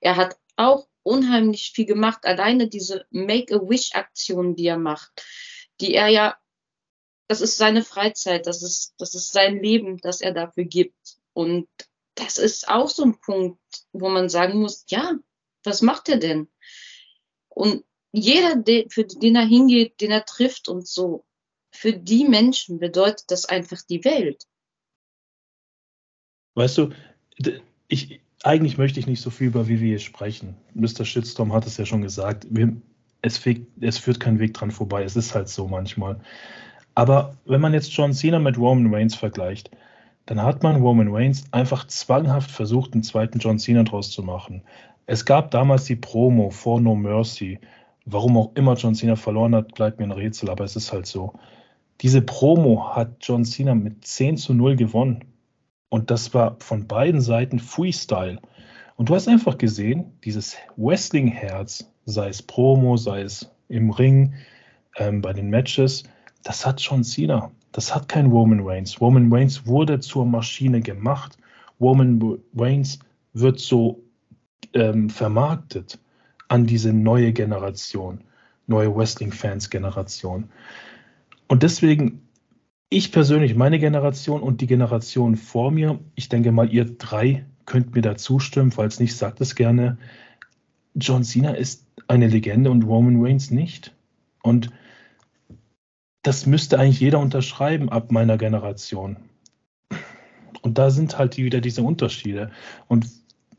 Speaker 2: Er hat auch unheimlich viel gemacht. Alleine diese Make-A-Wish-Aktion, die er macht, die er ja, das ist seine Freizeit, das ist, das ist sein Leben, das er dafür gibt. Und das ist auch so ein Punkt, wo man sagen muss, ja, was macht er denn? Und jeder, für den er hingeht, den er trifft und so, für die Menschen bedeutet das einfach die Welt.
Speaker 4: Weißt du, ich, eigentlich möchte ich nicht so viel über WWE sprechen. Mr. Shitstorm hat es ja schon gesagt. Es, es, führt kein Weg dran vorbei. Es ist halt so manchmal. Aber wenn man jetzt John Cena mit Roman Reigns vergleicht, dann hat man Roman Reigns einfach zwanghaft versucht, einen zweiten John Cena draus zu machen. Es gab damals die Promo vor No Mercy. Warum auch immer John Cena verloren hat, bleibt mir ein Rätsel, aber es ist halt so. Diese Promo hat John Cena mit 10 zu 0 gewonnen. Und das war von beiden Seiten Freestyle. Und du hast einfach gesehen, dieses Wrestling-Herz, sei es Promo, sei es im Ring, ähm, bei den Matches, das hat John Cena. Das hat kein Roman Reigns. Roman Reigns wurde zur Maschine gemacht. Roman Reigns wird so ähm, vermarktet an diese neue Generation, neue Wrestling-Fans-Generation. Und deswegen ich persönlich, meine Generation und die Generation vor mir, ich denke mal, ihr drei könnt mir da zustimmen, falls nicht, sagt es gerne. John Cena ist eine Legende und Roman Reigns nicht. Und das müsste eigentlich jeder unterschreiben ab meiner Generation. Und da sind halt wieder diese Unterschiede. Und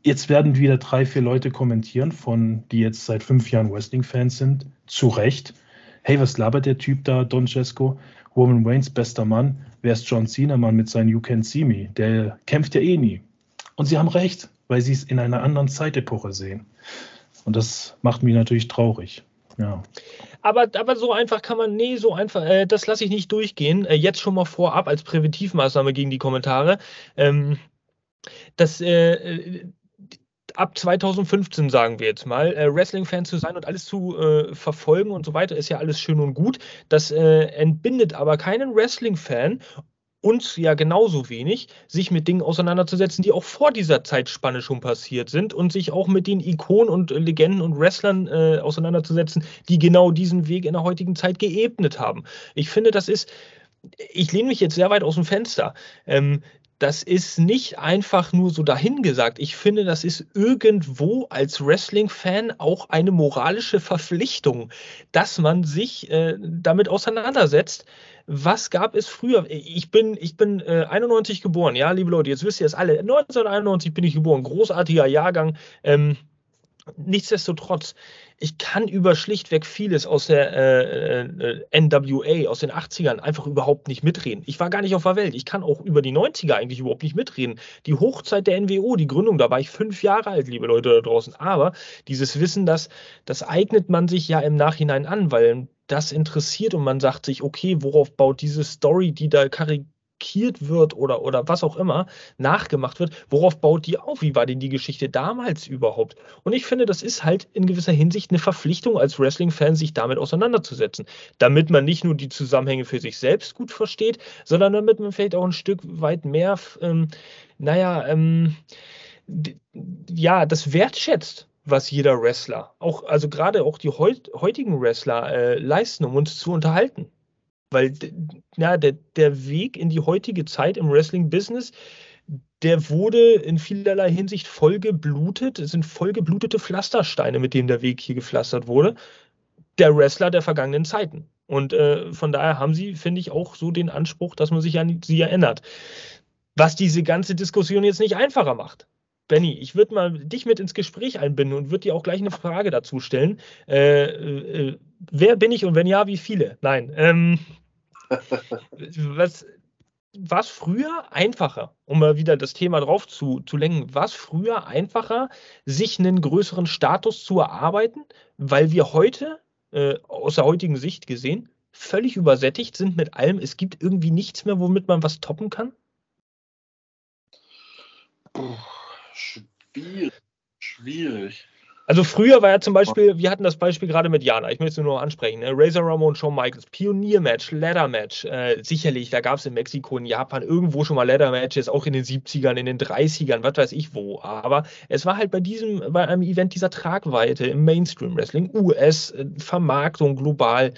Speaker 4: jetzt werden wieder drei, vier Leute kommentieren, von die jetzt seit fünf Jahren Wrestling-Fans sind, zu Recht. Hey, was labert der Typ da, Don Cesco? Roman Reigns bester Mann, wer ist John Cena Mann mit seinem You Can See Me? Der kämpft ja eh nie. Und sie haben recht, weil sie es in einer anderen Zeitepoche sehen. Und das macht mich natürlich traurig. Ja.
Speaker 1: Aber, aber so einfach kann man, nee, so einfach, äh, das lasse ich nicht durchgehen. Äh, jetzt schon mal vorab als Präventivmaßnahme gegen die Kommentare. Ähm, das, äh, ab 2015, sagen wir jetzt mal, äh, Wrestling-Fan zu sein und alles zu äh, verfolgen und so weiter, ist ja alles schön und gut. Das äh, entbindet aber keinen Wrestling-Fan uns ja genauso wenig, sich mit Dingen auseinanderzusetzen, die auch vor dieser Zeitspanne schon passiert sind und sich auch mit den Ikonen und Legenden und Wrestlern äh, auseinanderzusetzen, die genau diesen Weg in der heutigen Zeit geebnet haben. Ich finde, das ist, ich lehne mich jetzt sehr weit aus dem Fenster. Ähm, das ist nicht einfach nur so dahingesagt. Ich finde, das ist irgendwo als Wrestling-Fan auch eine moralische Verpflichtung, dass man sich äh, damit auseinandersetzt. Was gab es früher? Ich bin, ich bin äh, 91 geboren, ja, liebe Leute, jetzt wisst ihr es alle. 1991 bin ich geboren, großartiger Jahrgang. Ähm, nichtsdestotrotz, ich kann über schlichtweg vieles aus der äh, äh, NWA, aus den 80ern einfach überhaupt nicht mitreden. Ich war gar nicht auf der Welt. Ich kann auch über die 90er eigentlich überhaupt nicht mitreden. Die Hochzeit der NWO, die Gründung, da war ich fünf Jahre alt, liebe Leute da draußen. Aber dieses Wissen, das, das eignet man sich ja im Nachhinein an, weil das interessiert und man sagt sich, okay, worauf baut diese Story, die da kopiert wird oder, oder was auch immer, nachgemacht wird, worauf baut die auf? Wie war denn die Geschichte damals überhaupt? Und ich finde, das ist halt in gewisser Hinsicht eine Verpflichtung als Wrestling-Fan, sich damit auseinanderzusetzen. Damit man nicht nur die Zusammenhänge für sich selbst gut versteht, sondern damit man vielleicht auch ein Stück weit mehr, ähm, naja, ähm, ja, das wertschätzt, was jeder Wrestler, auch, also gerade auch die heut, heutigen Wrestler äh, leisten, um uns zu unterhalten. Weil ja, der, der Weg in die heutige Zeit im Wrestling-Business, der wurde in vielerlei Hinsicht vollgeblutet. Es sind vollgeblutete Pflastersteine, mit denen der Weg hier gepflastert wurde. Der Wrestler der vergangenen Zeiten. Und äh, von daher haben sie, finde ich, auch so den Anspruch, dass man sich an sie erinnert. Was diese ganze Diskussion jetzt nicht einfacher macht. Benny, ich würde mal dich mit ins Gespräch einbinden und würde dir auch gleich eine Frage dazu stellen. Äh, äh, wer bin ich und wenn ja, wie viele? Nein. Ähm, was, war es früher einfacher, um mal wieder das Thema drauf zu, zu lenken, war es früher einfacher, sich einen größeren Status zu erarbeiten, weil wir heute, äh, aus der heutigen Sicht gesehen, völlig übersättigt sind mit allem. Es gibt irgendwie nichts mehr, womit man was toppen kann?
Speaker 3: Puh. Schwierig. Schwierig.
Speaker 1: Also früher war ja zum Beispiel, wir hatten das Beispiel gerade mit Jana, ich möchte es nur ansprechen, ne? Razor Ramon, Shawn Michaels, Pionier-Match, Ladder-Match, äh, sicherlich, da gab es in Mexiko, in Japan irgendwo schon mal Ladder-Matches, auch in den 70ern, in den 30ern, was weiß ich wo, aber es war halt bei diesem, bei einem Event dieser Tragweite im Mainstream-Wrestling, US, äh, Vermarktung global,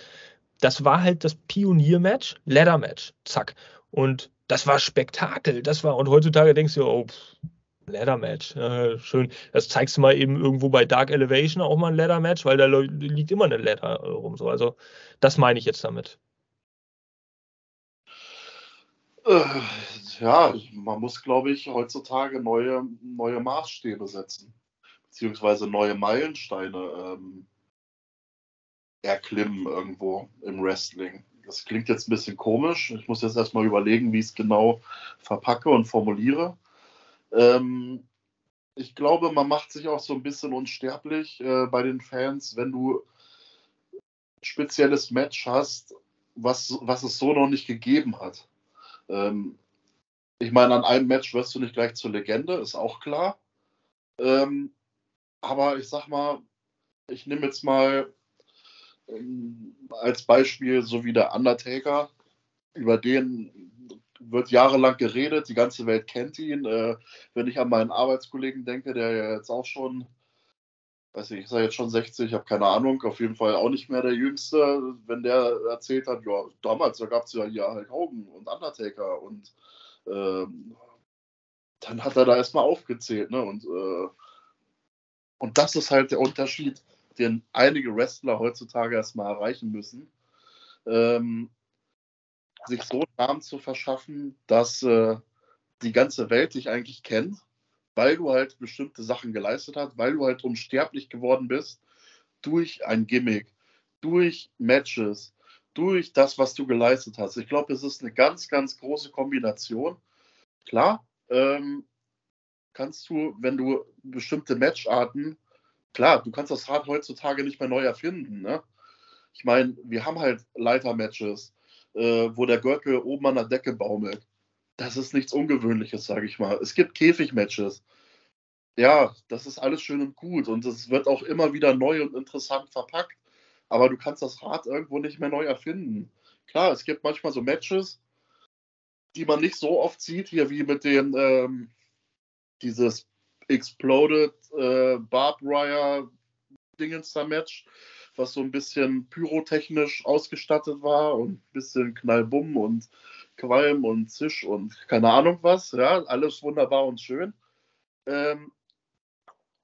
Speaker 1: das war halt das Pionier-Match, Ladder-Match, zack. Und das war Spektakel, das war, und heutzutage denkst du, oh, pff, Ladder Match. Äh, schön. Das zeigst du mal eben irgendwo bei Dark Elevation auch mal ein Ladder Match, weil da liegt immer eine Ladder rum. So. Also, das meine ich jetzt damit.
Speaker 3: Äh, ja, man muss, glaube ich, heutzutage neue, neue Maßstäbe setzen, beziehungsweise neue Meilensteine ähm, erklimmen irgendwo im Wrestling. Das klingt jetzt ein bisschen komisch. Ich muss jetzt erstmal überlegen, wie ich es genau verpacke und formuliere. Ähm, ich glaube, man macht sich auch so ein bisschen unsterblich äh, bei den Fans, wenn du ein spezielles Match hast, was, was es so noch nicht gegeben hat. Ähm, ich meine, an einem Match wirst du nicht gleich zur Legende, ist auch klar. Ähm, aber ich sag mal, ich nehme jetzt mal ähm, als Beispiel so wie der Undertaker, über den wird jahrelang geredet, die ganze Welt kennt ihn. Äh, wenn ich an meinen Arbeitskollegen denke, der ja jetzt auch schon, weiß ich, ist er jetzt schon 60, ich habe keine Ahnung, auf jeden Fall auch nicht mehr der Jüngste, wenn der erzählt hat, ja, damals, da gab es ja hier halt Hogan und Undertaker und ähm, dann hat er da erstmal aufgezählt, ne? Und, äh, und das ist halt der Unterschied, den einige Wrestler heutzutage erstmal erreichen müssen. Ähm, sich so einen Namen zu verschaffen, dass äh, die ganze Welt dich eigentlich kennt, weil du halt bestimmte Sachen geleistet hast, weil du halt unsterblich geworden bist durch ein Gimmick, durch Matches, durch das, was du geleistet hast. Ich glaube, es ist eine ganz, ganz große Kombination. Klar, ähm, kannst du, wenn du bestimmte Matcharten, klar, du kannst das Rad heutzutage nicht mehr neu erfinden. Ne? Ich meine, wir haben halt Leiter-Matches, äh, wo der Gürtel oben an der Decke baumelt. Das ist nichts Ungewöhnliches, sage ich mal. Es gibt Käfigmatches. Ja, das ist alles schön und gut und es wird auch immer wieder neu und interessant verpackt, aber du kannst das Rad irgendwo nicht mehr neu erfinden. Klar, es gibt manchmal so Matches, die man nicht so oft sieht, hier wie mit dem ähm, dieses Exploded äh, Barbed Wire Dingenster Match, was so ein bisschen pyrotechnisch ausgestattet war und ein bisschen Knallbumm und Qualm und Zisch und keine Ahnung was. Ja, alles wunderbar und schön. Ähm,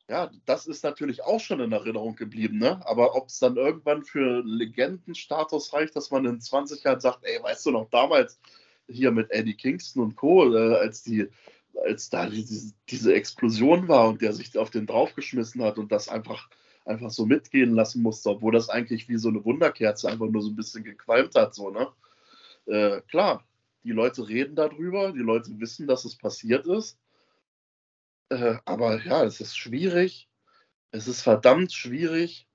Speaker 3: ja, das ist natürlich auch schon in Erinnerung geblieben, ne? Aber ob es dann irgendwann für Legendenstatus reicht, dass man in 20 Jahren sagt, ey, weißt du noch damals hier mit Eddie Kingston und Co., äh, als die, als da diese, diese Explosion war und der sich auf den draufgeschmissen hat und das einfach einfach so mitgehen lassen musste, obwohl das eigentlich wie so eine Wunderkerze einfach nur so ein bisschen gequalmt hat, so, ne? Äh, klar, die Leute reden darüber, die Leute wissen, dass es passiert ist. Äh, aber ja, es ist schwierig. Es ist verdammt schwierig,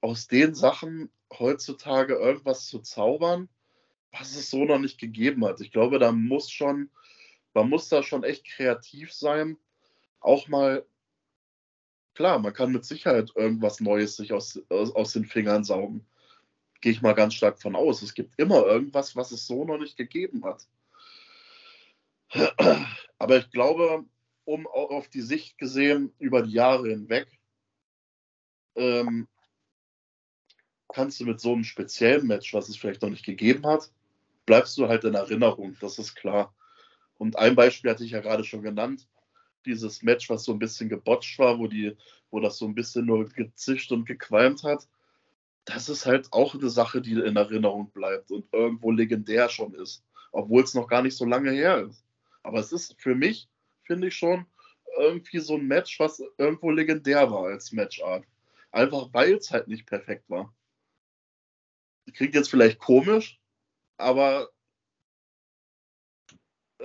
Speaker 3: aus den Sachen heutzutage irgendwas zu zaubern, was es so noch nicht gegeben hat. Ich glaube, da muss schon, man muss da schon echt kreativ sein. Auch mal, klar, man kann mit Sicherheit irgendwas Neues sich aus, aus, aus den Fingern saugen. Gehe ich mal ganz stark von aus. Es gibt immer irgendwas, was es so noch nicht gegeben hat. Aber ich glaube, um auf die Sicht gesehen, über die Jahre hinweg, ähm, kannst du mit so einem speziellen Match, was es vielleicht noch nicht gegeben hat, bleibst du halt in Erinnerung, das ist klar. Und ein Beispiel hatte ich ja gerade schon genannt, dieses Match, was so ein bisschen gebotcht war, wo, die, wo das so ein bisschen nur gezischt und gequalmt hat. Das ist halt auch eine Sache, die in Erinnerung bleibt und irgendwo legendär schon ist, obwohl es noch gar nicht so lange her ist. Aber es ist für mich, finde ich schon, irgendwie so ein Match, was irgendwo legendär war als Matchart. Einfach weil es halt nicht perfekt war. Klingt jetzt vielleicht komisch, aber.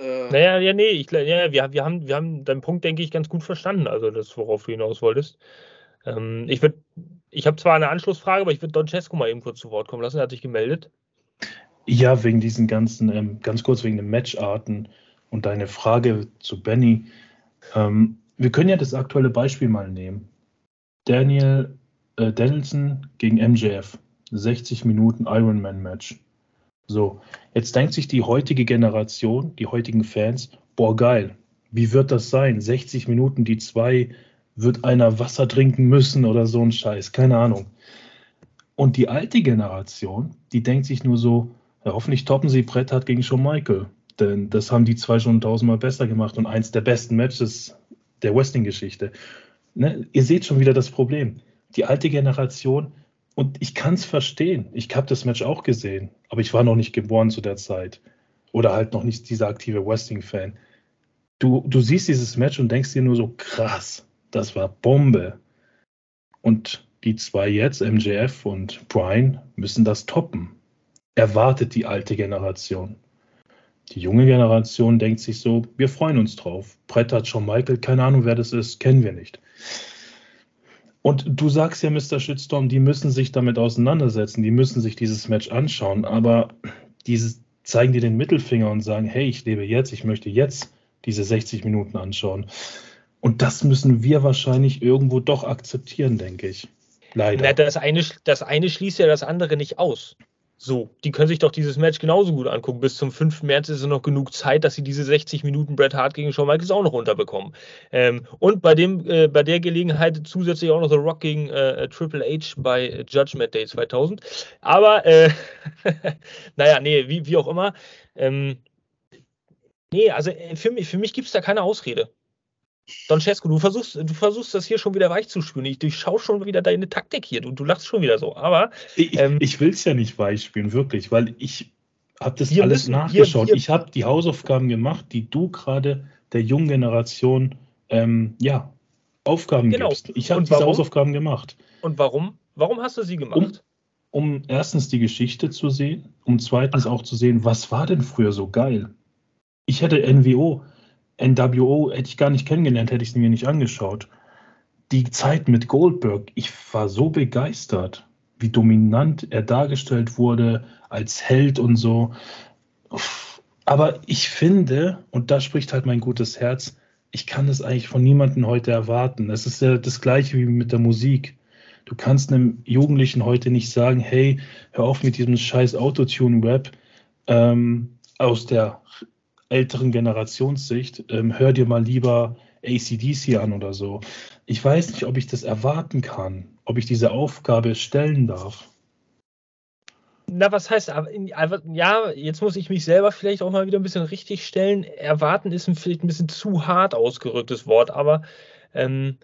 Speaker 1: Äh, naja, ja, nee, ich, ja, wir, wir, haben, wir haben deinen Punkt, denke ich, ganz gut verstanden, also das, worauf du hinaus wolltest. Ähm, ich ich habe zwar eine Anschlussfrage, aber ich würde Don Cesco mal eben kurz zu Wort kommen lassen, er hat sich gemeldet.
Speaker 4: Ja, wegen diesen ganzen, ähm, ganz kurz wegen den Matcharten und deine Frage zu Benny. Ähm, wir können ja das aktuelle Beispiel mal nehmen. Daniel äh, Danielson gegen MJF. 60 Minuten Ironman-Match. So, jetzt denkt sich die heutige Generation, die heutigen Fans, boah, geil, wie wird das sein? 60 Minuten, die zwei, wird einer Wasser trinken müssen oder so ein Scheiß, keine Ahnung. Und die alte Generation, die denkt sich nur so, ja, hoffentlich toppen sie Brett hat gegen Shawn Michael. Denn das haben die zwei schon tausendmal besser gemacht und eins der besten Matches der Wrestling-Geschichte. Ne? Ihr seht schon wieder das Problem. Die alte Generation, und ich kann es verstehen. Ich habe das Match auch gesehen, aber ich war noch nicht geboren zu der Zeit. Oder halt noch nicht dieser aktive Wrestling-Fan. Du, du siehst dieses Match und denkst dir nur so, krass, das war Bombe. Und die zwei jetzt, MJF und Brian, müssen das toppen. Erwartet die alte Generation. Die junge Generation denkt sich so, wir freuen uns drauf. Brett hat schon Michael, keine Ahnung, wer das ist, kennen wir nicht. Und du sagst ja, Mr. Shitstorm, die müssen sich damit auseinandersetzen, die müssen sich dieses Match anschauen, aber diese zeigen dir den Mittelfinger und sagen, hey, ich lebe jetzt, ich möchte jetzt diese 60 Minuten anschauen. Und das müssen wir wahrscheinlich irgendwo doch akzeptieren, denke ich.
Speaker 1: Leider. Na, das, eine, das eine schließt ja das andere nicht aus. So, die können sich doch dieses Match genauso gut angucken. Bis zum 5. März ist es noch genug Zeit, dass sie diese 60 Minuten Bret Hart gegen Shawn Michaels auch noch unterbekommen. Ähm, und bei, dem, äh, bei der Gelegenheit zusätzlich auch noch The Rock gegen äh, Triple H bei Judgment Day 2000. Aber, äh, naja, nee, wie, wie auch immer. Ähm, nee, also äh, für mich, für mich gibt es da keine Ausrede. Don Cesco, du versuchst, du versuchst das hier schon wieder weich zu spüren. Ich durchschaue schon wieder deine Taktik hier und du lachst schon wieder so. Aber
Speaker 4: ich, ähm, ich will es ja nicht weich spielen, wirklich, weil ich habe das alles müssen, nachgeschaut. Hier, hier, ich habe die Hausaufgaben gemacht, die du gerade der jungen Generation ähm, ja, Aufgaben genau. gibst. Ich habe diese warum? Hausaufgaben gemacht.
Speaker 1: Und warum? Warum hast du sie gemacht?
Speaker 4: Um, um erstens die Geschichte zu sehen, um zweitens Ach. auch zu sehen, was war denn früher so geil? Ich hätte NWO NWO hätte ich gar nicht kennengelernt, hätte ich sie mir nicht angeschaut. Die Zeit mit Goldberg, ich war so begeistert, wie dominant er dargestellt wurde als Held und so. Aber ich finde, und da spricht halt mein gutes Herz, ich kann es eigentlich von niemandem heute erwarten. Es ist ja das gleiche wie mit der Musik. Du kannst einem Jugendlichen heute nicht sagen, hey, hör auf mit diesem scheiß Autotune-Rap ähm, aus der älteren Generationssicht, ähm, hör dir mal lieber ACDC an oder so. Ich weiß nicht, ob ich das erwarten kann, ob ich diese Aufgabe stellen darf.
Speaker 1: Na, was heißt, ja, jetzt muss ich mich selber vielleicht auch mal wieder ein bisschen richtig stellen. Erwarten ist vielleicht ein bisschen zu hart ausgerücktes Wort, aber ähm,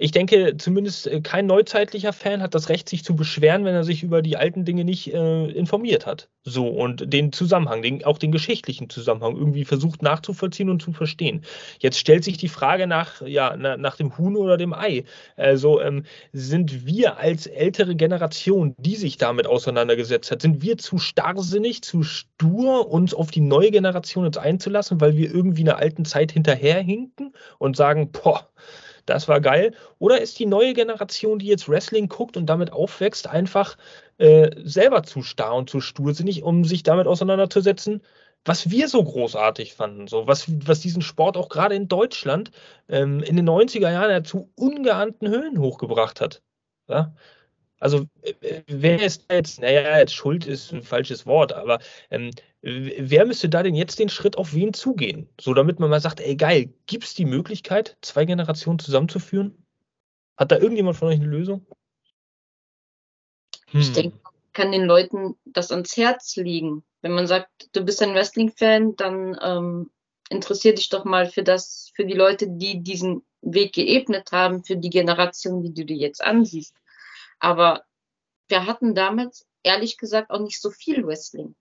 Speaker 1: ich denke, zumindest äh, kein neuzeitlicher Fan hat das Recht, sich zu beschweren, wenn er sich über die alten Dinge nicht äh, informiert hat. So, und den Zusammenhang, den, auch den geschichtlichen Zusammenhang irgendwie versucht nachzuvollziehen und zu verstehen. Jetzt stellt sich die Frage nach, ja, na, nach dem Huhn oder dem Ei. Also ähm, sind wir als ältere Generation, die sich damit auseinandergesetzt hat, sind wir zu starrsinnig, zu stur, uns auf die neue Generation jetzt einzulassen, weil wir irgendwie einer alten Zeit hinterherhinken und sagen, boah, Das war geil. Oder ist die neue Generation, die jetzt Wrestling guckt und damit aufwächst, einfach äh, selber zu starr und zu stursinnig, um sich damit auseinanderzusetzen, was wir so großartig fanden, so was, was diesen Sport auch gerade in Deutschland ähm, in den 90er Jahren ja zu ungeahnten Höhen hochgebracht hat. Ja? Also äh, wer ist jetzt, naja, jetzt Schuld ist ein falsches Wort, aber ähm, wer müsste da denn jetzt den Schritt auf wen zugehen? So damit man mal sagt, ey geil, gibt es die Möglichkeit, zwei Generationen zusammenzuführen? Hat da irgendjemand von euch eine Lösung?
Speaker 2: Hm. Ich denke, kann den Leuten das ans Herz liegen. Wenn man sagt, du bist ein Wrestling-Fan, dann ähm, interessier dich doch mal für das, für die Leute, die diesen Weg geebnet haben, für die Generation, die du dir jetzt ansiehst. Aber wir hatten damals ehrlich gesagt auch nicht so viel Wrestling.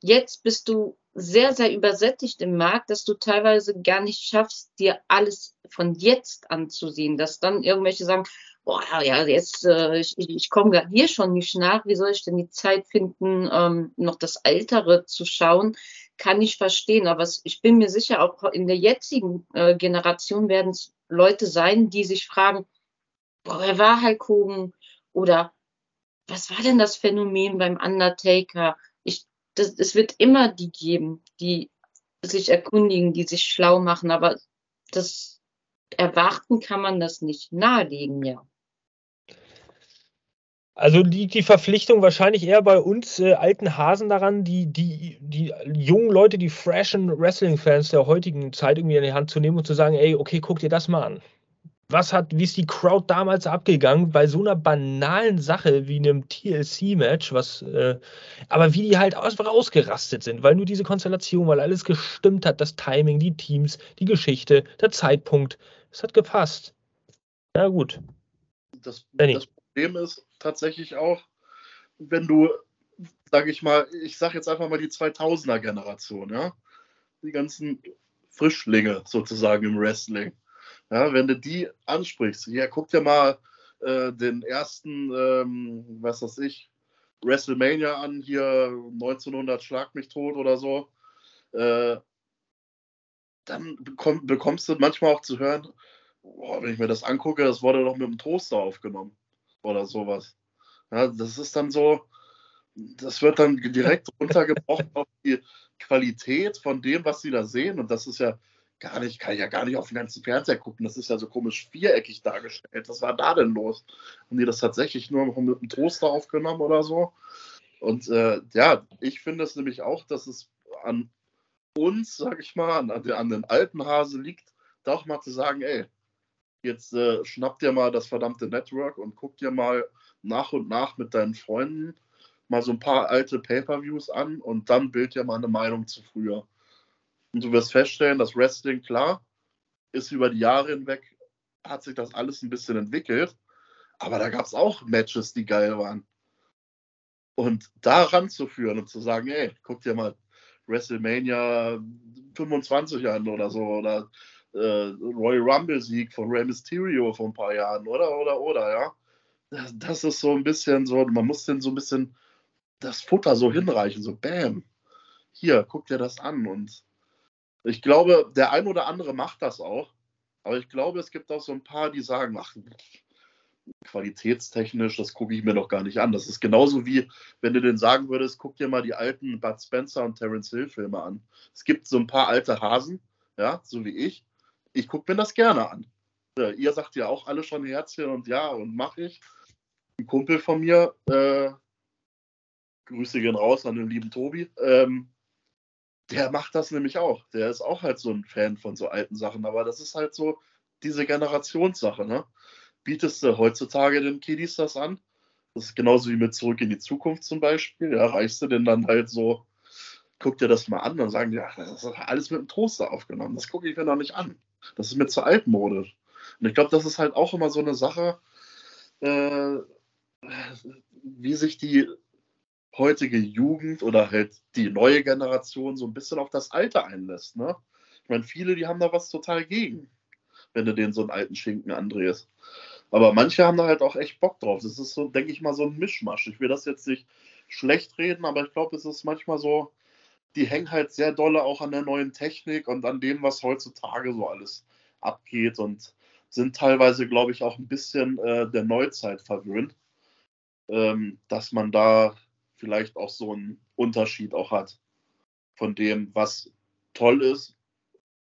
Speaker 2: Jetzt bist du sehr, sehr übersättigt im Markt, dass du teilweise gar nicht schaffst, dir alles von jetzt anzusehen. Dass dann irgendwelche sagen, boah, ja, jetzt, äh, ich, ich komme hier schon nicht nach, wie soll ich denn die Zeit finden, ähm, noch das Ältere zu schauen? Kann ich verstehen, aber ich bin mir sicher, auch in der jetzigen äh, Generation werden es Leute sein, die sich fragen, boah, wer war Hulk Hogan? Oder was war denn das Phänomen beim Undertaker? Ich, das, es wird immer die geben, die sich erkundigen, die sich schlau machen, aber das erwarten kann man das nicht nahelegen, ja.
Speaker 1: Also liegt die Verpflichtung wahrscheinlich eher bei uns äh, alten Hasen daran, die, die, die jungen Leute, die freshen Wrestling-Fans der heutigen Zeit irgendwie in die Hand zu nehmen und zu sagen, ey, okay, guck dir das mal an. Was hat, wie ist die Crowd damals abgegangen bei so einer banalen Sache wie einem TLC-Match, was, äh, aber wie die halt einfach ausgerastet sind, weil nur diese Konstellation, weil alles gestimmt hat, das Timing, die Teams, die Geschichte, der Zeitpunkt, es hat gepasst. Na gut.
Speaker 3: Das, das Problem ist tatsächlich auch, wenn du, sage ich mal, ich sage jetzt einfach mal die 2000er Generation, ja, die ganzen Frischlinge sozusagen im Wrestling. Ja, wenn du die ansprichst, ja, guck dir mal äh, den ersten, ähm, was weiß ich, WrestleMania an, hier 1900 Schlag mich tot oder so. Äh, dann bekomm, bekommst du manchmal auch zu hören, boah, wenn ich mir das angucke, das wurde doch mit dem Toaster aufgenommen oder sowas. Ja, das ist dann so, das wird dann direkt runtergebrochen auf die Qualität von dem, was sie da sehen. Und das ist ja gar nicht, kann ich ja gar nicht auf den ganzen Fernseher gucken. Das ist ja so komisch viereckig dargestellt. Was war da denn los? Haben die das tatsächlich nur mit einem Toaster aufgenommen oder so? Und äh, ja, ich finde es nämlich auch, dass es an uns, sag ich mal, an, an den alten Hase liegt, da auch mal zu sagen, ey, Jetzt äh, schnapp dir mal das verdammte Network und guck dir mal nach und nach mit deinen Freunden mal so ein paar alte Pay-per-Views an und dann bild dir mal eine Meinung zu früher. Und du wirst feststellen, dass Wrestling, klar, ist über die Jahre hinweg, hat sich das alles ein bisschen entwickelt, aber da gab es auch Matches, die geil waren. Und da ranzuführen und zu sagen, ey, guck dir mal WrestleMania 25 an oder so, oder äh, Royal Rumble-Sieg von Rey Mysterio vor ein paar Jahren, oder, oder, oder, ja. Das, das ist so ein bisschen so, man muss denn so ein bisschen das Futter so hinreichen, so bam. Hier, guck dir das an. Und ich glaube, der ein oder andere macht das auch. Aber ich glaube, es gibt auch so ein paar, die sagen, ach, qualitätstechnisch, das gucke ich mir noch gar nicht an. Das ist genauso wie, wenn du denn sagen würdest, guck dir mal die alten Bud Spencer und Terence Hill Filme an. Es gibt so ein paar alte Hasen, ja, so wie ich, ich gucke mir das gerne an. Äh, ihr sagt ja auch alle schon Herzchen und ja, und mache ich. Ein Kumpel von mir, äh, Grüße gehen raus an den lieben Tobi, ähm, der macht das nämlich auch. Der ist auch halt so ein Fan von so alten Sachen, aber das ist halt so diese Generationssache, ne? Bietest du heutzutage den Kiddies das an? Das ist genauso wie mit Zurück in die Zukunft zum Beispiel. Ja, reichst du denn dann halt so, guck dir das mal an, dann sagen die, ach, das ist alles mit dem Toaster aufgenommen. Das gucke ich mir noch nicht an. Das ist mir zu altmodisch. Und ich glaube, das ist halt auch immer so eine Sache, äh, wie sich die heutige Jugend oder halt die neue Generation so ein bisschen auf das Alte einlässt. Ne? Ich meine, viele, die haben da was total gegen, wenn du den so einen alten Schinken andrehst. Aber manche haben da halt auch echt Bock drauf. Das ist so, denke ich mal, so ein Mischmasch. Ich will das jetzt nicht schlecht reden, aber ich glaube, es ist manchmal so, die hängen halt sehr dolle auch an der neuen Technik und an dem, was heutzutage so alles abgeht. Und sind teilweise, glaube ich, auch ein bisschen äh, der Neuzeit verwöhnt, ähm, dass man da vielleicht auch so einen Unterschied auch hat von dem, was toll ist,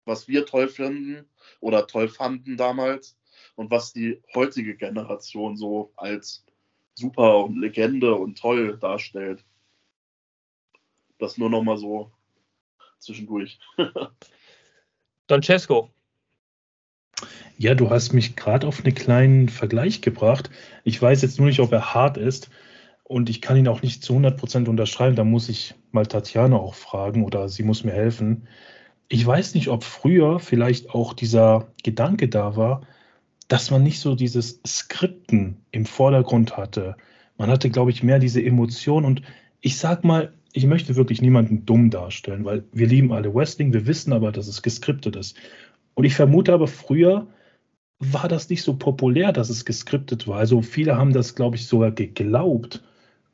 Speaker 3: was wir toll finden oder toll fanden damals und was die heutige Generation so als super und Legende und toll darstellt. Das nur noch mal so zwischendurch.
Speaker 1: Don Cesco,
Speaker 4: ja, du hast mich gerade auf einen kleinen Vergleich gebracht. Ich weiß jetzt nur nicht, ob er hart ist und ich kann ihn auch nicht zu 100% unterschreiben. Da muss ich mal Tatjana auch fragen oder sie muss mir helfen. Ich weiß nicht, ob früher vielleicht auch dieser Gedanke da war, dass man nicht so dieses Skripten im Vordergrund hatte. Man hatte, glaube ich, mehr diese Emotion und ich sag mal, ich möchte wirklich niemanden dumm darstellen, weil wir lieben alle Wrestling, wir wissen aber, dass es geskriptet ist. Und ich vermute aber früher, war das nicht so populär, dass es geskriptet war. Also viele haben das, glaube ich, sogar geglaubt,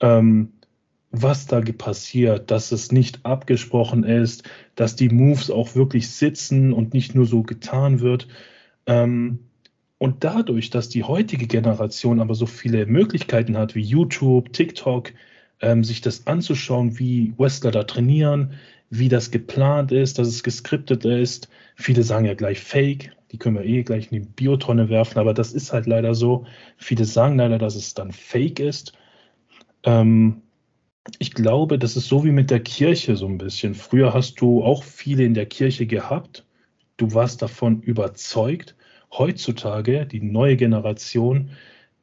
Speaker 4: ähm, was da passiert, dass es nicht abgesprochen ist, dass die Moves auch wirklich sitzen und nicht nur so getan wird. Ähm, und dadurch, dass die heutige Generation aber so viele Möglichkeiten hat wie YouTube, TikTok, ähm, sich das anzuschauen, wie Wrestler da trainieren, wie das geplant ist, dass es geskriptet ist. Viele sagen ja gleich Fake, die können wir eh gleich in die Biotonne werfen, aber das ist halt leider so. Viele sagen leider, dass es dann Fake ist. Ähm, ich glaube, das ist so wie mit der Kirche so ein bisschen. Früher hast du auch viele in der Kirche gehabt. Du warst davon überzeugt. Heutzutage, die neue Generation,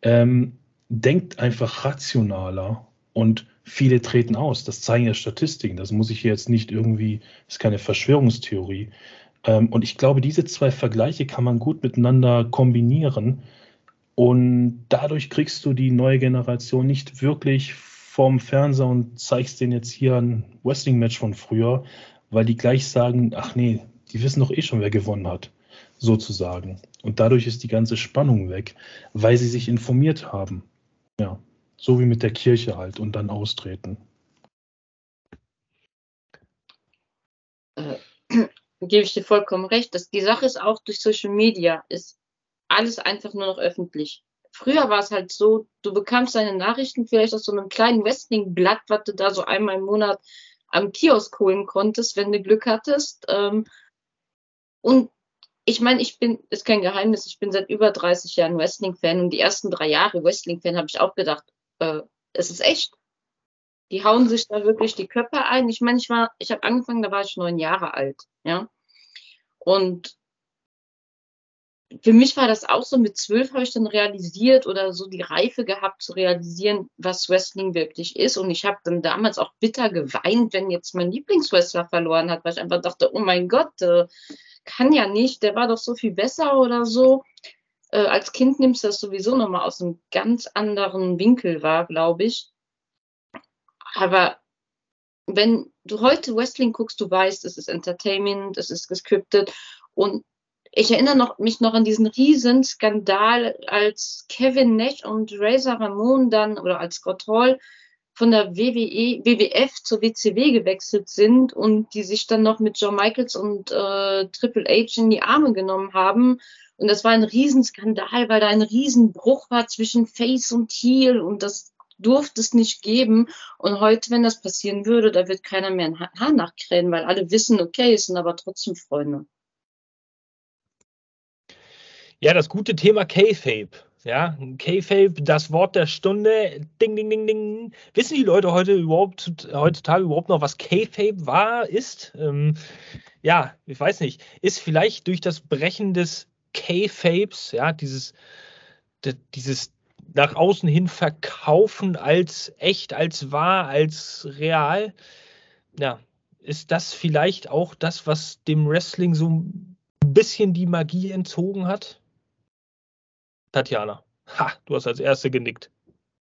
Speaker 4: ähm, denkt einfach rationaler und viele treten aus. Das zeigen ja Statistiken. Das muss ich jetzt nicht irgendwie, das ist keine Verschwörungstheorie. Ähm, und ich glaube, diese zwei Vergleiche kann man gut miteinander kombinieren. Und dadurch kriegst du die neue Generation nicht wirklich vorm Fernseher und zeigst denen jetzt hier ein Wrestling-Match von früher, weil die gleich sagen, ach nee, die wissen doch eh schon, wer gewonnen hat, sozusagen. Und dadurch ist die ganze Spannung weg, weil sie sich informiert haben. Ja, so wie mit der Kirche halt und dann austreten.
Speaker 2: Äh, gebe ich dir vollkommen recht. Dass die Sache ist auch durch Social Media, ist alles einfach nur noch öffentlich. Früher war es halt so, du bekamst deine Nachrichten vielleicht aus so einem kleinen Wrestling-Blatt, was du da so einmal im Monat am Kiosk holen konntest, wenn du Glück hattest. Ähm, und ich meine, ich bin, ist kein Geheimnis, ich bin seit über 30 Jahren Wrestling-Fan und die ersten drei Jahre Wrestling-Fan habe ich auch gedacht, äh, es ist echt. Die hauen sich da wirklich die Köpfe ein. Ich meine, ich war, ich habe angefangen, da war ich neun Jahre alt, ja. Und für mich war das auch so, mit zwölf habe ich dann realisiert oder so die Reife gehabt zu realisieren, was Wrestling wirklich ist. Und ich habe dann damals auch bitter geweint, wenn jetzt mein Lieblingswrestler verloren hat, weil ich einfach dachte, oh mein Gott, äh, kann ja nicht, der war doch so viel besser oder so. Äh, als Kind nimmst du das sowieso nochmal aus einem ganz anderen Winkel wahr, glaube ich. Aber wenn du heute Wrestling guckst, du weißt, es ist Entertainment, es ist gescriptet und ich erinnere noch, mich noch an diesen riesen Skandal, als Kevin Nash und Razor Ramon dann oder als Scott Hall von der WWE, WWF zur WCW gewechselt sind und die sich dann noch mit John Michaels und äh, Triple H in die Arme genommen haben. Und das war ein Riesenskandal, weil da ein Riesenbruch war zwischen Face und Heel und das durfte es nicht geben. Und heute, wenn das passieren würde, da wird keiner mehr ein Haar nachkrähen, weil alle wissen, okay, es sind aber trotzdem Freunde.
Speaker 1: Ja, das gute Thema K-Fape. Ja, K-Fape, das Wort der Stunde. Ding, ding, ding, ding. Wissen die Leute heute überhaupt, heutzutage überhaupt noch, was K-Fape war, ist? Ähm, ja, ich weiß nicht. Ist vielleicht durch das Brechen des K-Fapes, ja, dieses, dieses nach außen hin verkaufen als echt, als wahr, als real. Ja, ist das vielleicht auch das, was dem Wrestling so ein bisschen die Magie entzogen hat? Tatjana, ha, du hast als Erste genickt.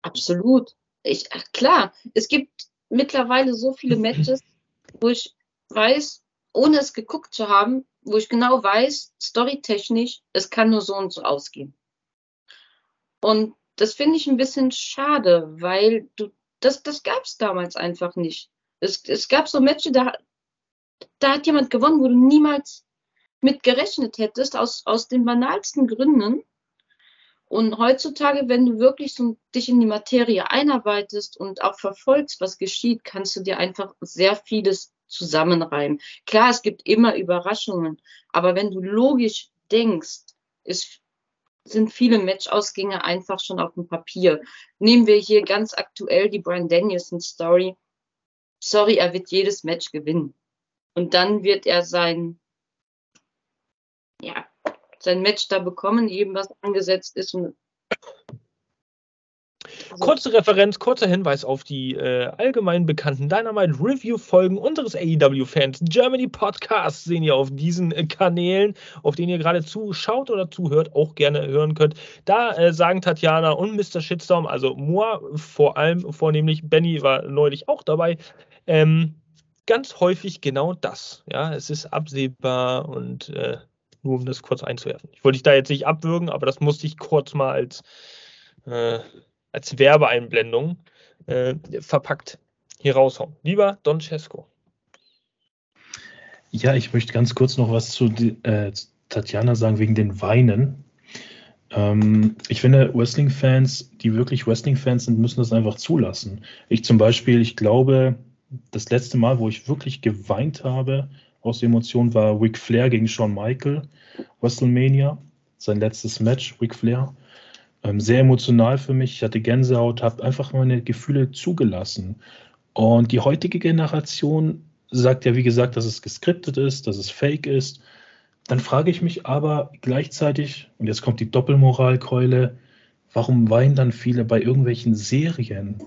Speaker 2: Absolut. Ich, ach klar, es gibt mittlerweile so viele Matches, wo ich weiß, ohne es geguckt zu haben, wo ich genau weiß, storytechnisch, es kann nur so und so ausgehen. Und das finde ich ein bisschen schade, weil du, das, das gab es damals einfach nicht. Es, es gab so Matches, da, da hat jemand gewonnen, wo du niemals mit gerechnet hättest, aus, aus den banalsten Gründen. Und heutzutage, wenn du wirklich so dich in die Materie einarbeitest und auch verfolgst, was geschieht, kannst du dir einfach sehr vieles zusammenreimen. Klar, es gibt immer Überraschungen, aber wenn du logisch denkst, ist, sind viele Matchausgänge einfach schon auf dem Papier. Nehmen wir hier ganz aktuell die Brian Danielson Story. Sorry, er wird jedes Match gewinnen. Und dann wird er sein, ja, sein Match da bekommen, eben was angesetzt ist. Und
Speaker 1: also Kurze Referenz, kurzer Hinweis auf die äh, allgemein bekannten Dynamite Review Folgen unseres AEW Fans Germany Podcasts sehen ihr auf diesen äh, Kanälen, auf denen ihr gerade zuschaut oder zuhört, auch gerne hören könnt. Da äh, sagen Tatjana und Mr. Shitstorm, also moi vor allem, vornehmlich Benny war neulich auch dabei, ähm, ganz häufig genau das. Ja, es ist absehbar und äh, nur um das kurz einzuwerfen. Ich wollte dich da jetzt nicht abwürgen, aber das musste ich kurz mal als, äh, als Werbeeinblendung äh, verpackt hier raushauen. Lieber Don Cesco.
Speaker 4: Ja, ich möchte ganz kurz noch was zu äh, Tatjana sagen wegen den Weinen. Ähm, ich finde, Wrestling-Fans, die wirklich Wrestling-Fans sind, müssen das einfach zulassen. Ich zum Beispiel, ich glaube, das letzte Mal, wo ich wirklich geweint habe, aus Emotionen war Ric Flair gegen Shawn Michael, WrestleMania, sein letztes Match, Ric Flair. Ähm, sehr emotional für mich. Ich hatte Gänsehaut, habe einfach meine Gefühle zugelassen. Und die heutige Generation sagt ja, wie gesagt, dass es geskriptet ist, dass es fake ist. Dann frage ich mich aber gleichzeitig, und jetzt kommt die Doppelmoralkeule, warum weinen dann viele bei irgendwelchen Serien?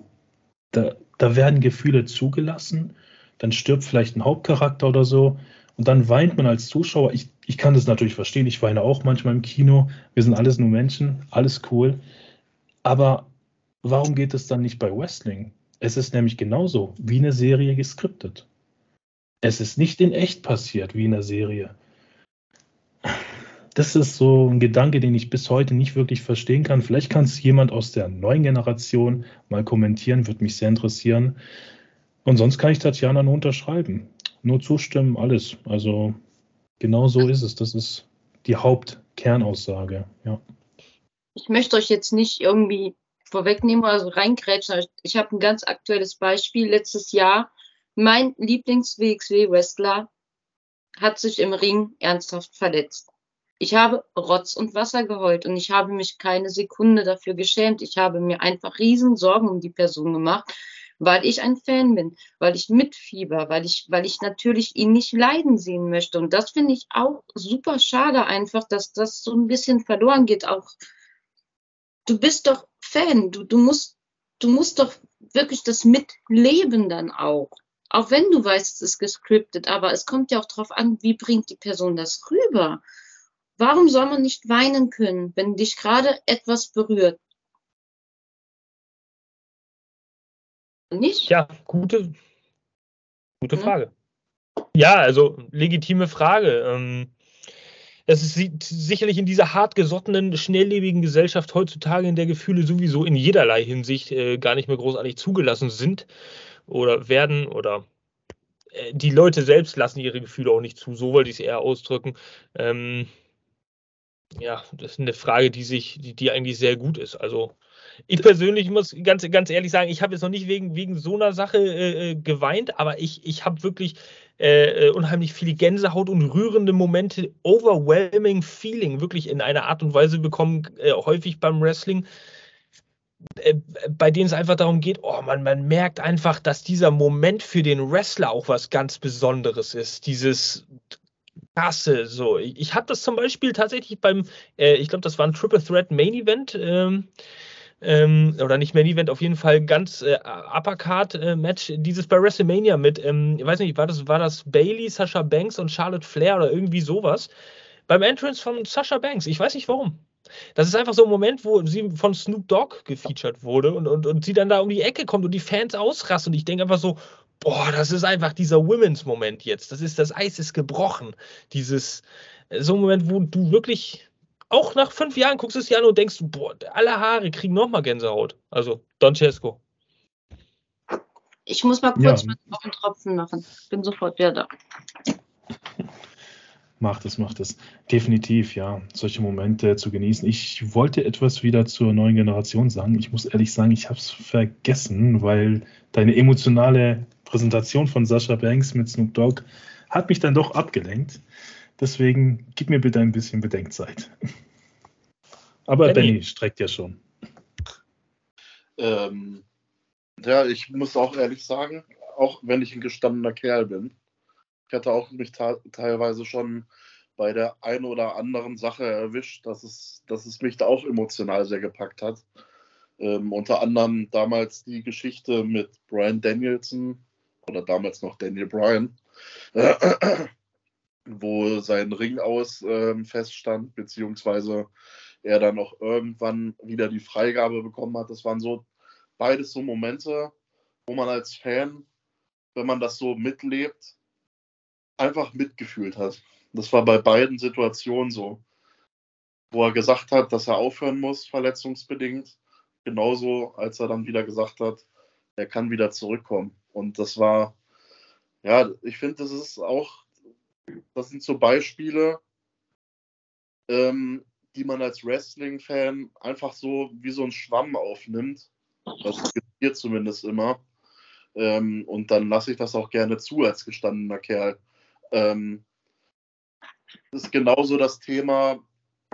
Speaker 4: Da, da werden Gefühle zugelassen dann stirbt vielleicht ein Hauptcharakter oder so und dann weint man als Zuschauer. Ich, ich kann das natürlich verstehen, ich weine auch manchmal im Kino. Wir sind alles nur Menschen, alles cool. Aber warum geht es dann nicht bei Wrestling? Es ist nämlich genauso wie eine Serie geskriptet. Es ist nicht in echt passiert wie in der Serie. Das ist so ein Gedanke, den ich bis heute nicht wirklich verstehen kann. Vielleicht kann es jemand aus der neuen Generation mal kommentieren, würde mich sehr interessieren. Und sonst kann ich Tatjana nur unterschreiben. Nur zustimmen, alles. Also genau so ist es. Das ist die Hauptkernaussage. Ja.
Speaker 2: Ich möchte euch jetzt nicht irgendwie vorwegnehmen oder so reingrätschen. Ich habe ein ganz aktuelles Beispiel. Letztes Jahr, mein Lieblings-WXW-Wrestler hat sich im Ring ernsthaft verletzt. Ich habe Rotz und Wasser geheult und ich habe mich keine Sekunde dafür geschämt. Ich habe mir einfach riesen Sorgen um die Person gemacht weil ich ein Fan bin, weil ich mitfieber, weil ich, weil ich natürlich ihn nicht leiden sehen möchte. Und das finde ich auch super schade einfach, dass das so ein bisschen verloren geht. Auch du bist doch Fan, du, du musst, du musst doch wirklich das mitleben dann auch. Auch wenn du weißt, es ist gescriptet, aber es kommt ja auch darauf an, wie bringt die Person das rüber. Warum soll man nicht weinen können, wenn dich gerade etwas berührt?
Speaker 1: Nicht? Ja, gute, gute Frage. Ja, also legitime Frage. Ähm, es ist sicherlich in dieser hartgesottenen, schnelllebigen Gesellschaft heutzutage, in der Gefühle sowieso in jederlei Hinsicht äh, gar nicht mehr großartig zugelassen sind oder werden oder äh, die Leute selbst lassen ihre Gefühle auch nicht zu, so wollte ich es eher ausdrücken. Ähm, ja, das ist eine Frage, die sich, die, die eigentlich sehr gut ist. Also ich persönlich muss ganz, ganz ehrlich sagen, ich habe jetzt noch nicht wegen, wegen so einer Sache äh, äh geweint, aber ich, ich habe wirklich äh, äh, unheimlich viele Gänsehaut und rührende Momente, overwhelming Feeling, wirklich in einer Art und Weise bekommen, äh, häufig beim Wrestling, äh, bei denen es einfach darum geht, oh man, man merkt einfach, dass dieser Moment für den Wrestler auch was ganz Besonderes ist. Dieses krasse, so. Ich, ich hatte das zum Beispiel tatsächlich beim, ich glaube, das war ein Triple Threat Main Event. Ähm, ähm, oder nicht Main Event, auf jeden Fall ganz äh, Uppercard-Match, äh, dieses bei WrestleMania mit, ähm, ich weiß nicht, war das, war das Bailey, Sasha Banks und Charlotte Flair oder irgendwie sowas? Beim Entrance von Sasha Banks, ich weiß nicht warum. Das ist einfach so ein Moment, wo sie von Snoop Dogg gefeatured wurde und, und, und sie dann da um die Ecke kommt und die Fans ausrasten und ich denke einfach so, boah, das ist einfach dieser Women's-Moment jetzt. Das ist, das Eis ist gebrochen. Dieses, äh, so ein Moment, wo du wirklich auch nach fünf Jahren guckst du es dir an und denkst, boah, alle Haare kriegen nochmal Gänsehaut. Also Don Cesco.
Speaker 2: Ich muss mal kurz ja. einen Tropfen machen. Bin sofort wieder da.
Speaker 4: Macht es, macht es. Definitiv, ja, solche Momente zu genießen. Ich wollte etwas wieder zur neuen Generation sagen. Ich muss ehrlich sagen, ich habe es vergessen, weil deine emotionale Präsentation von Sascha Banks mit Snoop Dogg hat mich dann doch abgelenkt. Deswegen gib mir bitte ein bisschen Bedenkzeit. Aber Benny, Benny streckt ja schon.
Speaker 3: Ähm, ja, ich muss auch ehrlich sagen, auch wenn ich ein gestandener Kerl bin, ich hatte auch mich teilweise schon bei der einen oder anderen Sache erwischt, dass es, dass es mich da auch emotional sehr gepackt hat. Ähm, unter anderem damals die Geschichte mit Brian Danielson oder damals noch Daniel Bryan, äh, wo sein Ring aus äh, feststand, beziehungsweise er dann auch irgendwann wieder die Freigabe bekommen hat. Das waren so beides so Momente, wo man als Fan, wenn man das so mitlebt, einfach mitgefühlt hat. Das war bei beiden Situationen so. Wo er gesagt hat, dass er aufhören muss, verletzungsbedingt. Genauso, als er dann wieder gesagt hat, er kann wieder zurückkommen. Und das war, ja, ich finde, das ist auch, das sind so Beispiele, ähm, die man als Wrestling-Fan einfach so wie so ein Schwamm aufnimmt. Das passiert zumindest immer. Ähm, und dann lasse ich das auch gerne zu als gestandener Kerl. Ähm, ist genauso das Thema,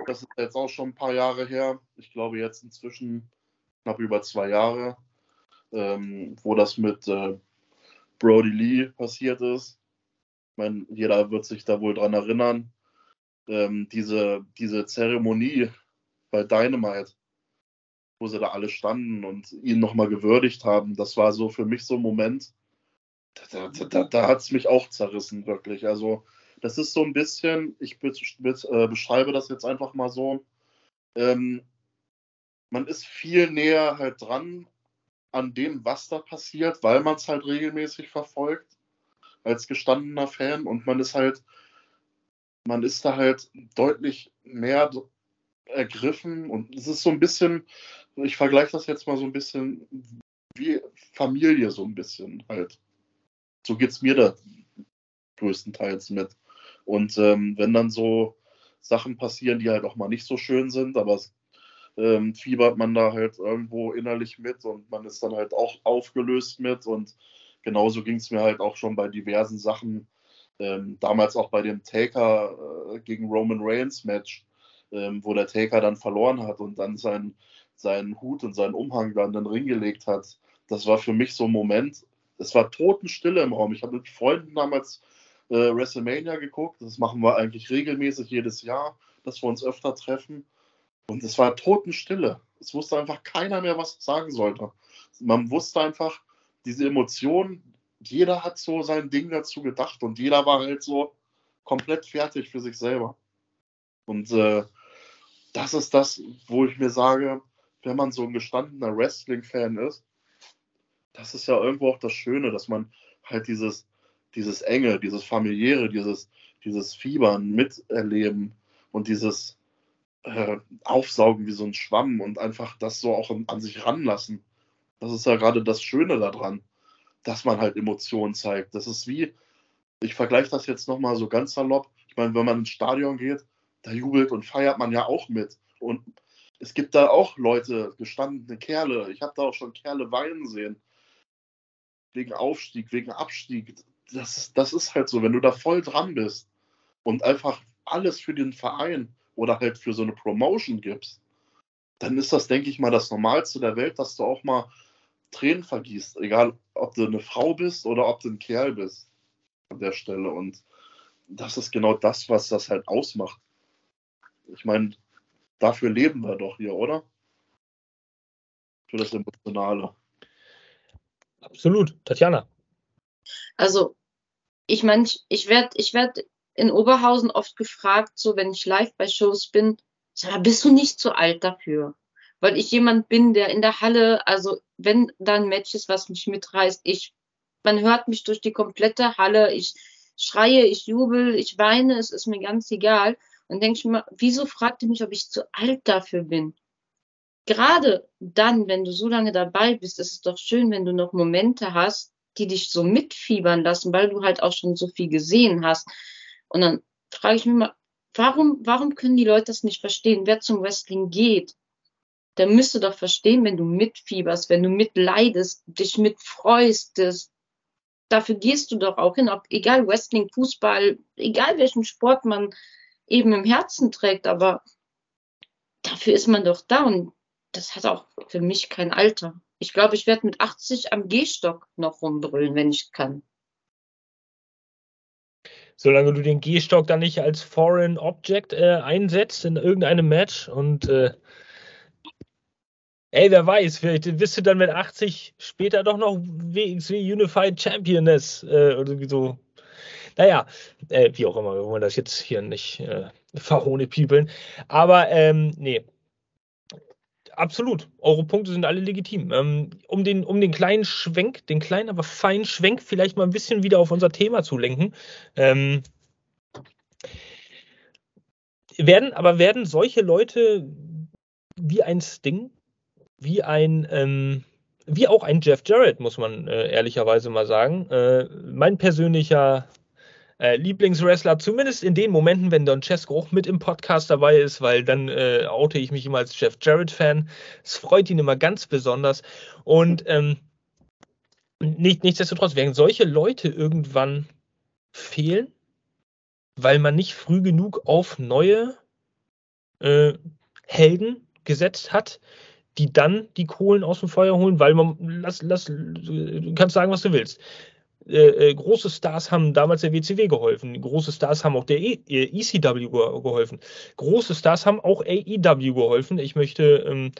Speaker 3: das ist jetzt auch schon ein paar Jahre her. Ich glaube jetzt inzwischen knapp über zwei Jahre, ähm, wo das mit äh, Brody Lee passiert ist. Meine, jeder wird sich da wohl dran erinnern. Ähm, diese, diese Zeremonie bei Dynamite, wo sie da alle standen und ihn nochmal gewürdigt haben, das war so für mich so ein Moment, da, da, da, da hat es mich auch zerrissen, wirklich. Also, das ist so ein bisschen, ich be be äh, beschreibe das jetzt einfach mal so, ähm, man ist viel näher halt dran an dem, was da passiert, weil man es halt regelmäßig verfolgt als gestandener Fan und man ist halt, man ist da halt deutlich mehr ergriffen und es ist so ein bisschen, ich vergleiche das jetzt mal so ein bisschen wie Familie so ein bisschen halt. So geht es mir da größtenteils mit. Und ähm, wenn dann so Sachen passieren, die halt auch mal nicht so schön sind, aber es ähm, fiebert man da halt irgendwo innerlich mit und man ist dann halt auch aufgelöst mit. Und genauso ging es mir halt auch schon bei diversen Sachen. Ähm, damals auch bei dem Taker äh, gegen Roman Reigns Match, ähm, wo der Taker dann verloren hat und dann sein, seinen Hut und seinen Umhang dann in den Ring gelegt hat. Das war für mich so ein Moment. Es war Totenstille im Raum. Ich habe mit Freunden damals äh, WrestleMania geguckt. Das machen wir eigentlich regelmäßig jedes Jahr, dass wir uns öfter treffen. Und es war Totenstille. Es wusste einfach keiner mehr, was sagen sollte. Man wusste einfach, diese Emotionen, jeder hat so sein Ding dazu gedacht und jeder war halt so komplett fertig für sich selber. Und äh, das ist das, wo ich mir sage, wenn man so ein gestandener Wrestling-Fan ist, das ist ja irgendwo auch das Schöne, dass man halt dieses, dieses Enge, dieses Familiäre, dieses, dieses Fiebern miterleben und dieses, äh, aufsaugen wie so ein Schwamm und einfach das so auch an sich ranlassen. Das ist ja gerade das Schöne daran, dass man halt Emotionen zeigt. Das ist wie, ich vergleiche das jetzt nochmal so ganz salopp. Ich meine, wenn man ins Stadion geht, da jubelt und feiert man ja auch mit. Und es gibt da auch Leute, gestandene Kerle. Ich habe da auch schon Kerle weinen sehen. Wegen Aufstieg, wegen Abstieg. Das ist, das ist halt so, wenn du da voll dran bist und einfach alles für den Verein oder halt für so eine Promotion gibst, dann ist das, denke ich mal, das Normalste der Welt, dass du auch mal Tränen vergießt. Egal, ob du eine Frau bist oder ob du ein Kerl bist an der Stelle. Und das ist genau das, was das halt ausmacht. Ich meine, dafür leben wir doch hier, oder? Für das Emotionale.
Speaker 1: Absolut. Tatjana.
Speaker 2: Also, ich meine, ich werde ich werd in Oberhausen oft gefragt, so wenn ich live bei Shows bin, sag, bist du nicht zu alt dafür? Weil ich jemand bin, der in der Halle, also wenn da ein Match ist, was mich mitreißt, ich, man hört mich durch die komplette Halle, ich schreie, ich jubel, ich weine, es ist mir ganz egal. Und denke ich mir, wieso fragt ihr mich, ob ich zu alt dafür bin? Gerade dann, wenn du so lange dabei bist, ist es doch schön, wenn du noch Momente hast, die dich so mitfiebern lassen, weil du halt auch schon so viel gesehen hast. Und dann frage ich mich mal, warum, warum können die Leute das nicht verstehen? Wer zum Wrestling geht, der müsste doch verstehen, wenn du mitfieberst, wenn du mitleidest, dich mitfreust, das, dafür gehst du doch auch hin, ob, egal Wrestling, Fußball, egal welchen Sport man eben im Herzen trägt, aber dafür ist man doch da und das hat auch für mich kein Alter. Ich glaube, ich werde mit 80 am Gehstock noch rumbrüllen, wenn ich kann.
Speaker 1: Solange du den Gehstock dann nicht als Foreign Object äh, einsetzt in irgendeinem Match und äh, ey, wer weiß, vielleicht bist du dann mit 80 später doch noch WXW Unified Championess äh, oder so. Naja, äh, wie auch immer, wir wollen das jetzt hier nicht äh, verhohne piepeln. Aber ähm, nee, absolut. Eure Punkte sind alle legitim. Ähm, um, den, um den kleinen Schwenk, den kleinen, aber feinen Schwenk vielleicht mal ein bisschen wieder auf unser Thema zu lenken. Ähm, werden, aber werden solche Leute wie ein Sting, wie ein, ähm, wie auch ein Jeff Jarrett, muss man äh, ehrlicherweise mal sagen, äh, mein persönlicher äh, Lieblingswrestler, zumindest in den Momenten, wenn Don Cesco auch mit im Podcast dabei ist, weil dann äh, oute ich mich immer als Jeff Jarrett-Fan. Es freut ihn immer ganz besonders. Und ähm, nicht, nichtsdestotrotz werden solche Leute irgendwann fehlen, weil man nicht früh genug auf neue äh, Helden gesetzt hat, die dann die Kohlen aus dem Feuer holen, weil man, lass, lass, du kannst sagen, was du willst. Äh, äh, große Stars haben damals der WCW geholfen. Große Stars haben auch der e ECW äh, geholfen. Große Stars haben auch AEW geholfen. Ich möchte, ähm,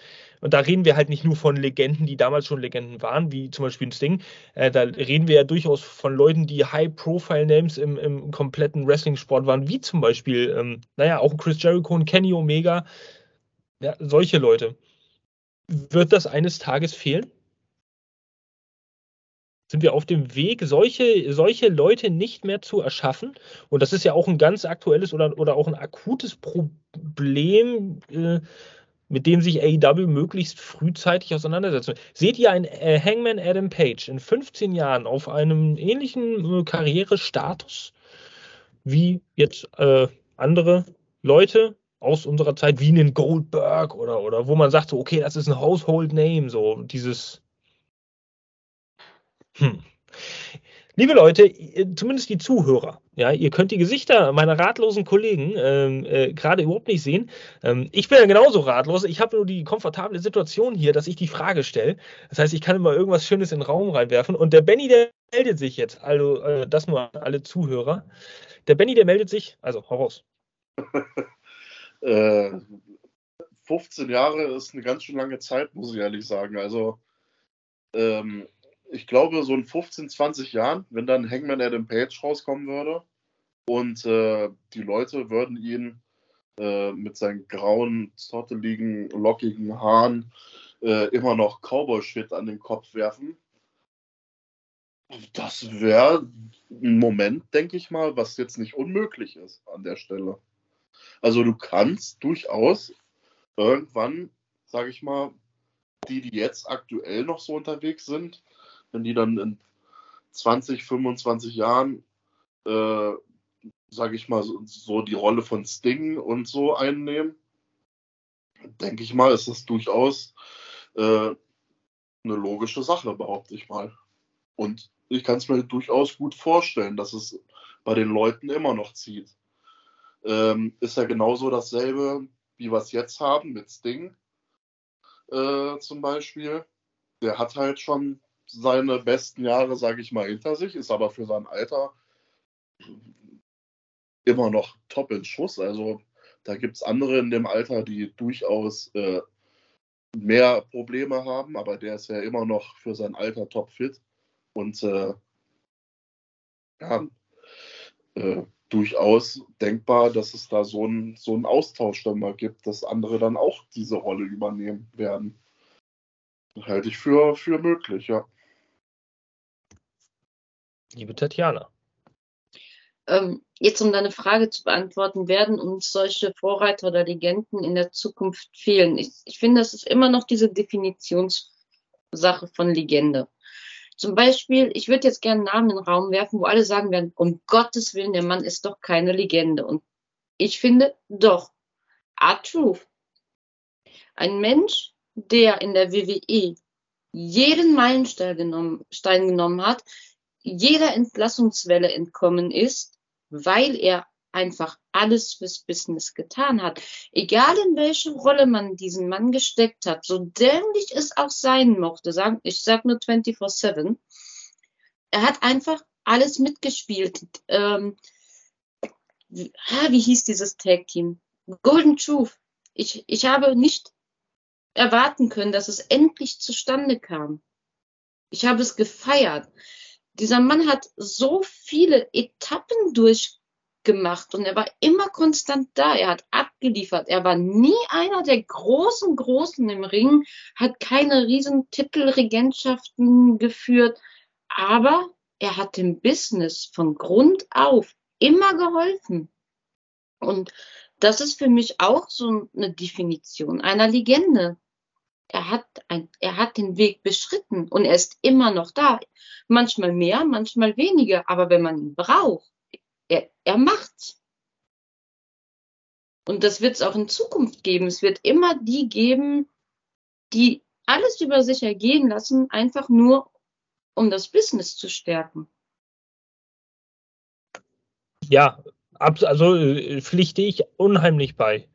Speaker 1: und da reden wir halt nicht nur von Legenden, die damals schon Legenden waren, wie zum Beispiel ein Sting. Äh, da reden wir ja durchaus von Leuten, die High-Profile-Names im, im, kompletten Wrestling-Sport waren, wie zum Beispiel, ähm, naja, auch Chris Jericho und Kenny Omega. Ja, solche Leute. Wird das eines Tages fehlen? sind wir auf dem Weg, solche, solche Leute nicht mehr zu erschaffen. Und das ist ja auch ein ganz aktuelles oder, oder auch ein akutes Problem, äh, mit dem sich AEW möglichst frühzeitig auseinandersetzt. Seht ihr einen äh, Hangman Adam Page in 15 Jahren auf einem ähnlichen äh, Karrierestatus wie jetzt äh, andere Leute aus unserer Zeit, wie einen Goldberg oder, oder wo man sagt, so, okay, das ist ein Household Name, so dieses hm. Liebe Leute, zumindest die Zuhörer, ja, ihr könnt die Gesichter meiner ratlosen Kollegen ähm, äh, gerade überhaupt nicht sehen. Ähm, ich bin ja genauso ratlos. Ich habe nur die komfortable Situation hier, dass ich die Frage stelle. Das heißt, ich kann immer irgendwas Schönes in den Raum reinwerfen. Und der Benny, der meldet sich jetzt. Also äh, das nur an alle Zuhörer. Der Benny, der meldet sich. Also, hau raus.
Speaker 3: äh, 15 Jahre ist eine ganz schön lange Zeit, muss ich ehrlich sagen. Also ähm, ich glaube, so in 15, 20 Jahren, wenn dann Hangman Adam Page rauskommen würde und äh, die Leute würden ihn äh, mit seinen grauen, zotteligen, lockigen Haaren äh, immer noch Cowboy-Shit an den Kopf werfen. Das wäre ein Moment, denke ich mal, was jetzt nicht unmöglich ist an der Stelle. Also du kannst durchaus irgendwann, sage ich mal, die, die jetzt aktuell noch so unterwegs sind, wenn die dann in 20, 25 Jahren, äh, sage ich mal, so, so, die Rolle von Sting und so einnehmen, denke ich mal, ist das durchaus äh, eine logische Sache, behaupte ich mal. Und ich kann es mir durchaus gut vorstellen, dass es bei den Leuten immer noch zieht. Ähm, ist ja genauso dasselbe, wie wir es jetzt haben mit Sting äh, zum Beispiel. Der hat halt schon seine besten Jahre, sage ich mal, hinter sich, ist aber für sein Alter immer noch top in Schuss. Also da gibt es andere in dem Alter, die durchaus äh, mehr Probleme haben, aber der ist ja immer noch für sein Alter top fit und äh, ja, äh, durchaus denkbar, dass es da so einen so Austausch dann mal gibt, dass andere dann auch diese Rolle übernehmen werden. Halte ich für, für möglich, ja
Speaker 1: liebe Tatjana.
Speaker 2: Ähm, jetzt, um deine Frage zu beantworten, werden uns solche Vorreiter oder Legenden in der Zukunft fehlen? Ich, ich finde, das ist immer noch diese Definitionssache von Legende. Zum Beispiel, ich würde jetzt gerne Namen in den Raum werfen, wo alle sagen werden, um Gottes Willen, der Mann ist doch keine Legende. Und ich finde, doch. R-Truth. Ein Mensch, der in der WWE jeden Meilenstein genommen, Stein genommen hat, jeder Entlassungswelle entkommen ist, weil er einfach alles fürs Business getan hat. Egal in welche Rolle man diesen Mann gesteckt hat, so dämlich es auch sein mochte, sagen, ich sag nur 24-7, er hat einfach alles mitgespielt. Ähm, wie, ah, wie hieß dieses Tag-Team? Golden Truth. Ich, ich habe nicht erwarten können, dass es endlich zustande kam. Ich habe es gefeiert. Dieser Mann hat so viele Etappen durch gemacht und er war immer konstant da. Er hat abgeliefert. Er war nie einer der großen, großen im Ring, hat keine riesen Titelregentschaften geführt, aber er hat dem Business von Grund auf immer geholfen. Und das ist für mich auch so eine Definition einer Legende. Er hat, ein, er hat den Weg beschritten und er ist immer noch da. Manchmal mehr, manchmal weniger, aber wenn man ihn braucht, er, er macht's. Und das wird es auch in Zukunft geben. Es wird immer die geben, die alles über sich ergehen lassen, einfach nur um das Business zu stärken.
Speaker 1: Ja, also äh, pflichte ich unheimlich bei.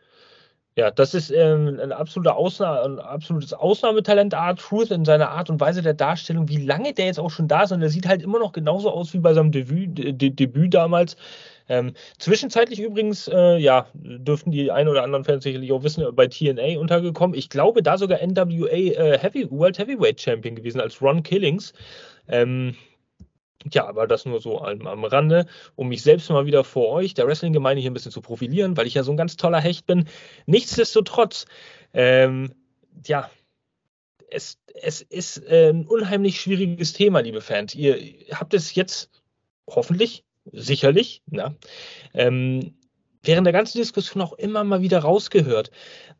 Speaker 1: Ja, das ist ähm, ein, absoluter Ausna ein absolutes Ausnahmetalent, Art Truth, in seiner Art und Weise der Darstellung. Wie lange der jetzt auch schon da ist und der sieht halt immer noch genauso aus wie bei seinem Debüt, De Debüt damals. Ähm, zwischenzeitlich übrigens, äh, ja, dürften die ein oder anderen Fans sicherlich auch wissen, bei TNA untergekommen. Ich glaube, da sogar NWA äh, Heavy, World Heavyweight Champion gewesen als Ron Killings. Ähm, ja, aber das nur so am, am Rande, um mich selbst mal wieder vor euch, der Wrestling-Gemeinde, hier ein bisschen zu profilieren, weil ich ja so ein ganz toller Hecht bin. Nichtsdestotrotz, ähm, ja, es, es ist äh, ein unheimlich schwieriges Thema, liebe Fans. Ihr habt es jetzt hoffentlich, sicherlich, ja, ähm, während der ganzen Diskussion auch immer mal wieder rausgehört.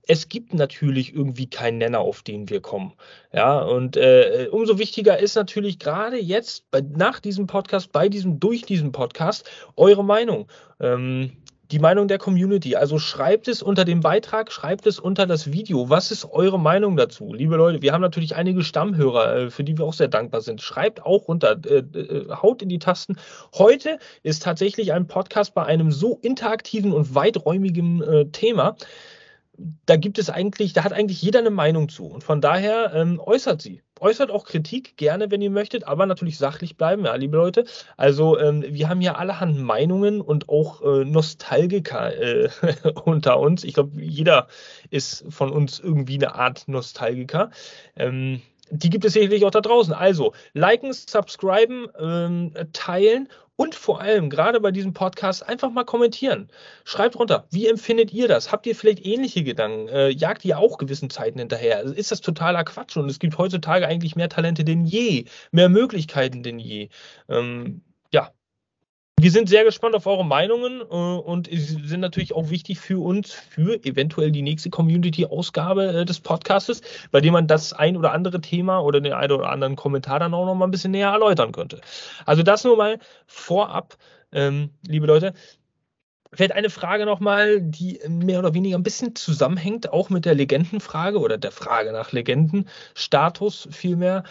Speaker 1: Es gibt natürlich irgendwie keinen Nenner, auf den wir kommen. Ja, und äh, umso wichtiger ist natürlich gerade jetzt, bei, nach diesem Podcast, bei diesem, durch diesen Podcast, eure Meinung. Ähm, die Meinung der Community. Also schreibt es unter dem Beitrag, schreibt es unter das Video. Was ist eure Meinung dazu? Liebe Leute, wir haben natürlich einige Stammhörer, äh, für die wir auch sehr dankbar sind. Schreibt auch runter, äh, äh, haut in die Tasten. Heute ist tatsächlich ein Podcast bei einem so interaktiven und weiträumigen äh, Thema da gibt es eigentlich, da hat eigentlich jeder eine Meinung zu. Und von daher ähm, äußert sie. Äußert auch Kritik gerne, wenn ihr möchtet, aber natürlich sachlich bleiben, ja, liebe Leute. Also ähm, wir haben ja allerhand Meinungen und auch äh, Nostalgiker äh, unter uns. Ich glaube, jeder ist von uns irgendwie eine Art Nostalgiker. Ähm, die gibt es sicherlich auch da draußen. Also, liken, subscriben, ähm, teilen und vor allem, gerade bei diesem Podcast, einfach mal kommentieren. Schreibt runter, wie empfindet ihr das? Habt ihr vielleicht ähnliche Gedanken? Äh, jagt ihr auch gewissen Zeiten hinterher? Ist das totaler Quatsch? Und es gibt heutzutage eigentlich mehr Talente denn je, mehr Möglichkeiten denn je. Ähm, wir sind sehr gespannt auf eure Meinungen äh, und sind natürlich auch wichtig für uns, für eventuell die nächste Community-Ausgabe äh, des Podcastes, bei dem man das ein oder andere Thema oder den einen oder anderen Kommentar dann auch noch mal ein bisschen näher erläutern könnte. Also das nur mal vorab, ähm, liebe Leute. Vielleicht eine Frage nochmal, die mehr oder weniger ein bisschen zusammenhängt, auch mit der Legendenfrage oder der Frage nach Legendenstatus vielmehr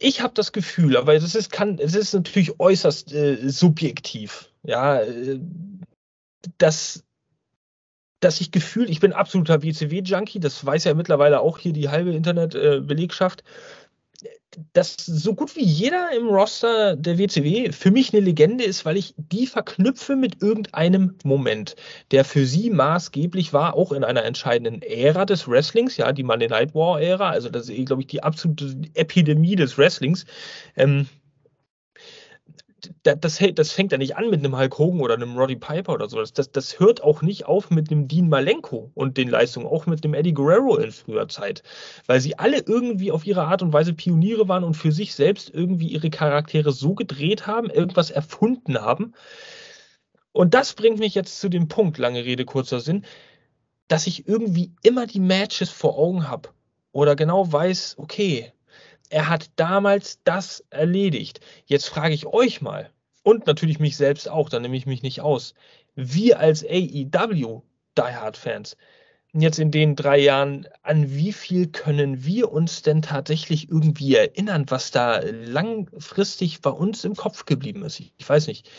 Speaker 1: ich habe das Gefühl, aber es ist, kann, es ist natürlich äußerst äh, subjektiv, ja, äh, dass, dass ich gefühlt, ich bin absoluter WCW-Junkie, das weiß ja mittlerweile auch hier die halbe Internetbelegschaft. Äh, dass so gut wie jeder im Roster der WCW für mich eine Legende ist, weil ich die verknüpfe mit irgendeinem Moment, der für sie maßgeblich war, auch in einer entscheidenden Ära des Wrestlings, ja, die Monday Night War Ära, also das ist, glaube ich, die absolute Epidemie des Wrestlings. Ähm, das, das fängt ja nicht an mit einem Hulk Hogan oder einem Roddy Piper oder sowas. Das, das hört auch nicht auf mit einem Dean Malenko und den Leistungen, auch mit dem Eddie Guerrero in früher Zeit. Weil sie alle irgendwie auf ihre Art und Weise Pioniere waren und für sich selbst irgendwie ihre Charaktere so gedreht haben, irgendwas erfunden haben. Und das bringt mich jetzt zu dem Punkt, lange Rede, kurzer Sinn, dass ich irgendwie immer die Matches vor Augen habe oder genau weiß, okay, er hat damals das erledigt. Jetzt frage ich euch mal und natürlich mich selbst auch, da nehme ich mich nicht aus. Wir als AEW Die Hard Fans, jetzt in den drei Jahren, an wie viel können wir uns denn tatsächlich irgendwie erinnern, was da langfristig bei uns im Kopf geblieben ist? Ich, weiß nicht.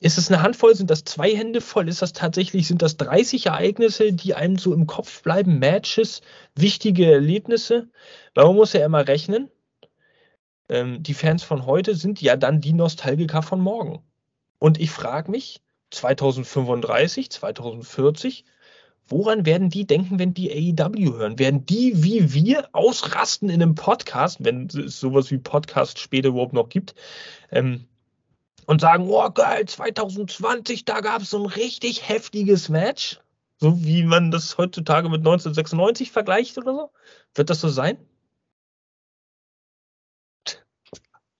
Speaker 1: Ist es eine Handvoll? Sind das zwei Hände voll? Ist das tatsächlich, sind das 30 Ereignisse, die einem so im Kopf bleiben? Matches, wichtige Erlebnisse? Weil man muss ja immer rechnen. Ähm, die Fans von heute sind ja dann die Nostalgiker von morgen. Und ich frage mich, 2035, 2040, woran werden die denken, wenn die AEW hören? Werden die wie wir ausrasten in einem Podcast, wenn es sowas wie Podcast später überhaupt noch gibt? Ähm, und sagen, oh geil, 2020, da gab es so ein richtig heftiges Match, so wie man das heutzutage mit 1996 vergleicht oder so. Wird das so sein?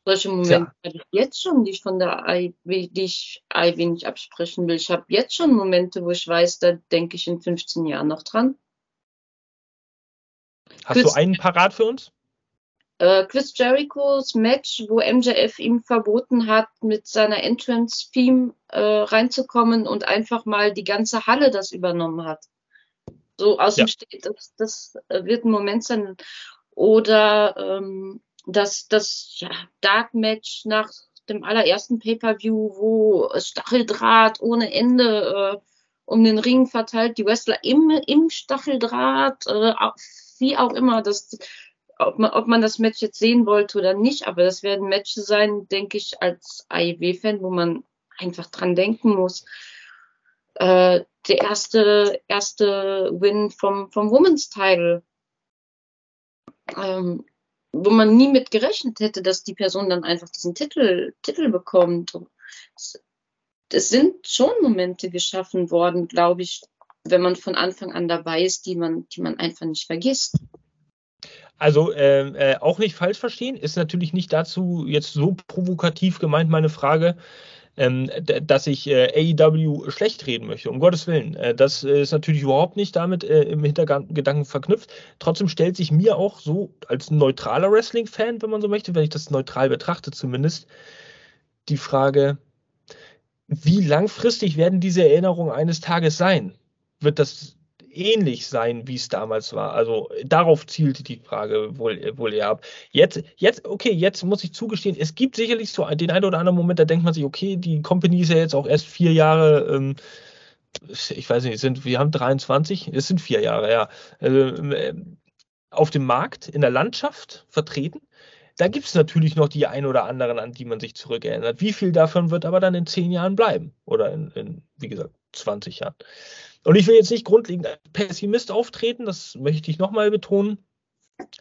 Speaker 2: Solche Momente habe ich jetzt schon, die ich von der I, die ich I wenig absprechen will. Ich habe jetzt schon Momente, wo ich weiß, da denke ich in 15 Jahren noch dran.
Speaker 1: Hast Chris, du einen parat für uns?
Speaker 2: Äh, Chris Jerichos Match, wo MJF ihm verboten hat, mit seiner Entrance-Theme äh, reinzukommen und einfach mal die ganze Halle das übernommen hat. So aus ja. dem Steht, das, das äh, wird ein Moment sein. Oder ähm, das, das ja, Dark Match nach dem allerersten Pay-Per-View, wo Stacheldraht ohne Ende äh, um den Ring verteilt, die Wrestler im, im Stacheldraht, äh, wie auch immer, das, ob man, ob man das Match jetzt sehen wollte oder nicht, aber das werden Matches sein, denke ich, als AEW-Fan, wo man einfach dran denken muss. Äh, der erste, erste Win vom, vom Women's Title. Ähm, wo man nie mit gerechnet hätte, dass die Person dann einfach diesen Titel, Titel bekommt. Es, es sind schon Momente geschaffen worden, glaube ich, wenn man von Anfang an dabei ist, die man, die man einfach nicht vergisst.
Speaker 1: Also äh, äh, auch nicht falsch verstehen, ist natürlich nicht dazu jetzt so provokativ gemeint, meine Frage ähm, dass ich äh, AEW schlecht reden möchte, um Gottes Willen. Äh, das ist natürlich überhaupt nicht damit äh, im Hintergedanken verknüpft. Trotzdem stellt sich mir auch so als neutraler Wrestling-Fan, wenn man so möchte, wenn ich das neutral betrachte zumindest, die Frage, wie langfristig werden diese Erinnerungen eines Tages sein? Wird das ähnlich sein, wie es damals war. Also darauf zielte die Frage wohl, wohl eher ab. Jetzt, jetzt, okay, jetzt muss ich zugestehen, es gibt sicherlich so den einen oder anderen Moment, da denkt man sich, okay, die Company ist ja jetzt auch erst vier Jahre, ähm, ich weiß nicht, sind, wir haben 23, es sind vier Jahre, ja, äh, auf dem Markt, in der Landschaft vertreten. Da gibt es natürlich noch die ein oder anderen, an die man sich zurückerinnert. Wie viel davon wird aber dann in zehn Jahren bleiben? Oder in, in wie gesagt, 20 Jahren. Und ich will jetzt nicht grundlegend als Pessimist auftreten, das möchte ich nochmal betonen.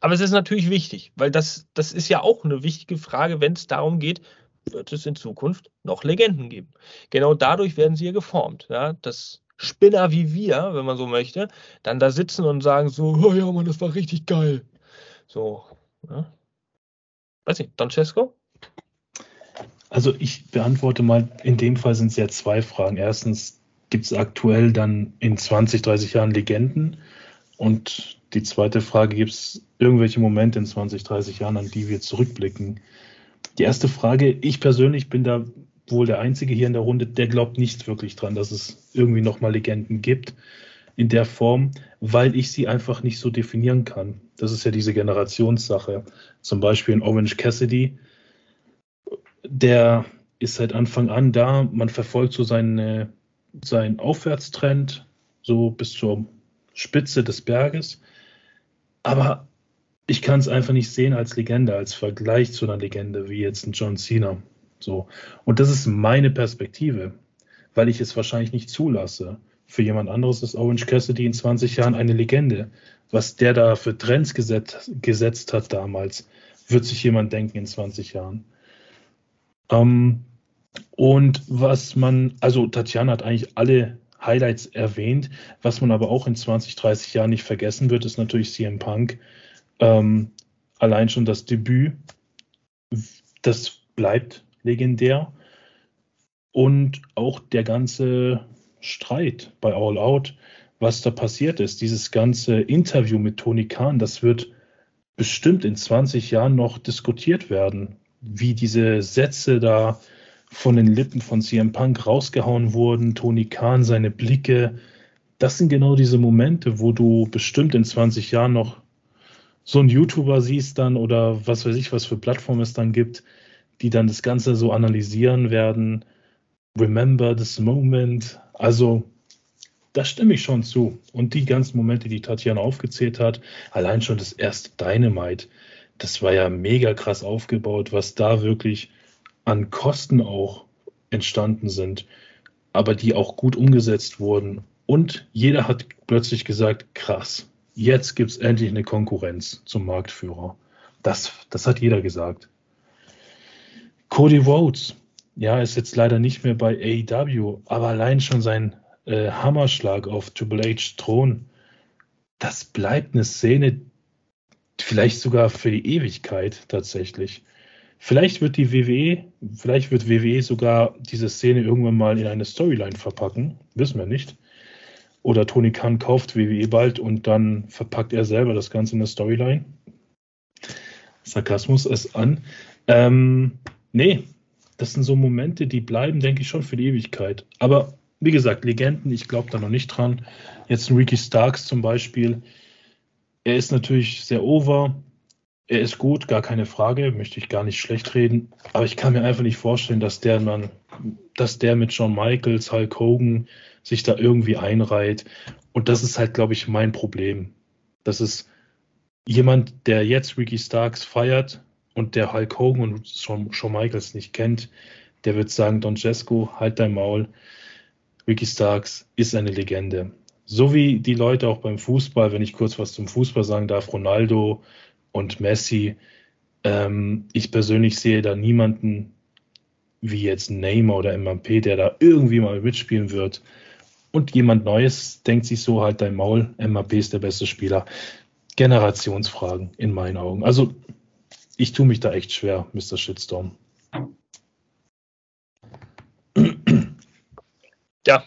Speaker 1: Aber es ist natürlich wichtig, weil das, das ist ja auch eine wichtige Frage, wenn es darum geht, wird es in Zukunft noch Legenden geben. Genau dadurch werden sie ja geformt. Ja? Dass Spinner wie wir, wenn man so möchte, dann da sitzen und sagen so, oh ja, Mann, das war richtig geil. So, ja. Weiß nicht, Francesco?
Speaker 4: Also ich beantworte mal, in dem Fall sind es ja zwei Fragen. Erstens, gibt es aktuell dann in 20, 30 Jahren Legenden? Und die zweite Frage, gibt es irgendwelche Momente in 20, 30 Jahren, an die wir zurückblicken? Die erste Frage, ich persönlich bin da wohl der Einzige hier in der Runde, der glaubt nicht wirklich dran, dass es irgendwie nochmal Legenden gibt in der Form, weil ich sie einfach nicht so definieren kann. Das ist ja diese Generationssache. Zum Beispiel in Orange Cassidy, der ist seit Anfang an da, man verfolgt so seine sein Aufwärtstrend so bis zur Spitze des Berges. Aber ich kann es einfach nicht sehen als Legende, als Vergleich zu einer Legende wie jetzt ein John Cena. So. Und das ist meine Perspektive, weil ich es wahrscheinlich nicht zulasse. Für jemand anderes ist Orange Cassidy in 20 Jahren eine Legende. Was der da für Trends gesetzt, gesetzt hat damals, wird sich jemand denken in 20 Jahren. Ähm, und was man, also Tatjana hat eigentlich alle Highlights erwähnt. Was man aber auch in 20, 30 Jahren nicht vergessen wird, ist natürlich CM Punk. Ähm, allein schon das Debüt, das bleibt legendär. Und auch der ganze Streit bei All Out, was da passiert ist, dieses ganze Interview mit Tony Khan, das wird bestimmt in 20 Jahren noch diskutiert werden, wie diese Sätze da von den Lippen von CM Punk rausgehauen wurden, Tony Khan, seine Blicke. Das sind genau diese Momente, wo du bestimmt in 20 Jahren noch so einen YouTuber siehst dann oder was weiß ich, was für Plattformen es dann gibt, die dann das Ganze so analysieren werden. Remember this moment. Also, da stimme ich schon zu. Und die ganzen Momente, die Tatjana aufgezählt hat, allein schon das erste Dynamite, das war ja mega krass aufgebaut, was da wirklich an Kosten auch entstanden sind, aber die auch gut umgesetzt wurden. Und jeder hat plötzlich gesagt, krass, jetzt gibt es endlich eine Konkurrenz zum Marktführer. Das, das hat jeder gesagt. Cody Rhodes, ja, ist jetzt leider nicht mehr bei AEW, aber allein schon sein äh, Hammerschlag auf Triple H Thron, das bleibt eine Szene, vielleicht sogar für die Ewigkeit tatsächlich. Vielleicht wird die WWE, vielleicht wird WWE sogar diese Szene irgendwann mal in eine Storyline verpacken, wissen wir nicht. Oder Tony Khan kauft WWE bald und dann verpackt er selber das Ganze in eine Storyline. Sarkasmus ist an. Ähm, nee, das sind so Momente, die bleiben, denke ich, schon für die Ewigkeit. Aber wie gesagt, Legenden, ich glaube da noch nicht dran. Jetzt Ricky Starks zum Beispiel. Er ist natürlich sehr over, er ist gut, gar keine Frage, möchte ich gar nicht schlecht reden. Aber ich kann mir einfach nicht vorstellen, dass der Mann, dass der mit Shawn Michaels, Hulk Hogan sich da irgendwie einreiht. Und das ist halt, glaube ich, mein Problem. Das ist jemand, der jetzt Ricky Starks feiert und der Hulk Hogan und Shawn, Shawn Michaels nicht kennt, der wird sagen, Don Jesco, halt dein Maul. Ricky Starks ist eine Legende. So wie die Leute auch beim Fußball, wenn ich kurz was zum Fußball sagen darf, Ronaldo, und Messi. Ähm, ich persönlich sehe da niemanden wie jetzt Neymar oder Mbappé, der da irgendwie mal mitspielen wird. Und jemand Neues denkt sich so halt dein Maul, Mbappé ist der beste Spieler. Generationsfragen in meinen Augen. Also ich tue mich da echt schwer, Mr. Shitstorm.
Speaker 1: Ja,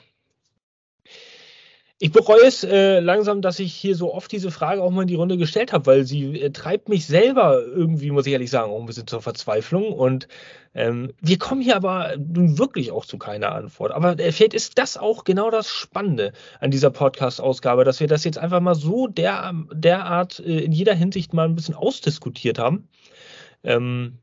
Speaker 1: ich bereue es äh, langsam, dass ich hier so oft diese Frage auch mal in die Runde gestellt habe, weil sie äh, treibt mich selber irgendwie, muss ich ehrlich sagen, auch ein bisschen zur Verzweiflung. Und ähm, wir kommen hier aber nun wirklich auch zu keiner Antwort. Aber äh, vielleicht ist das auch genau das Spannende an dieser Podcast-Ausgabe, dass wir das jetzt einfach mal so der, derart äh, in jeder Hinsicht mal ein bisschen ausdiskutiert haben. Ähm,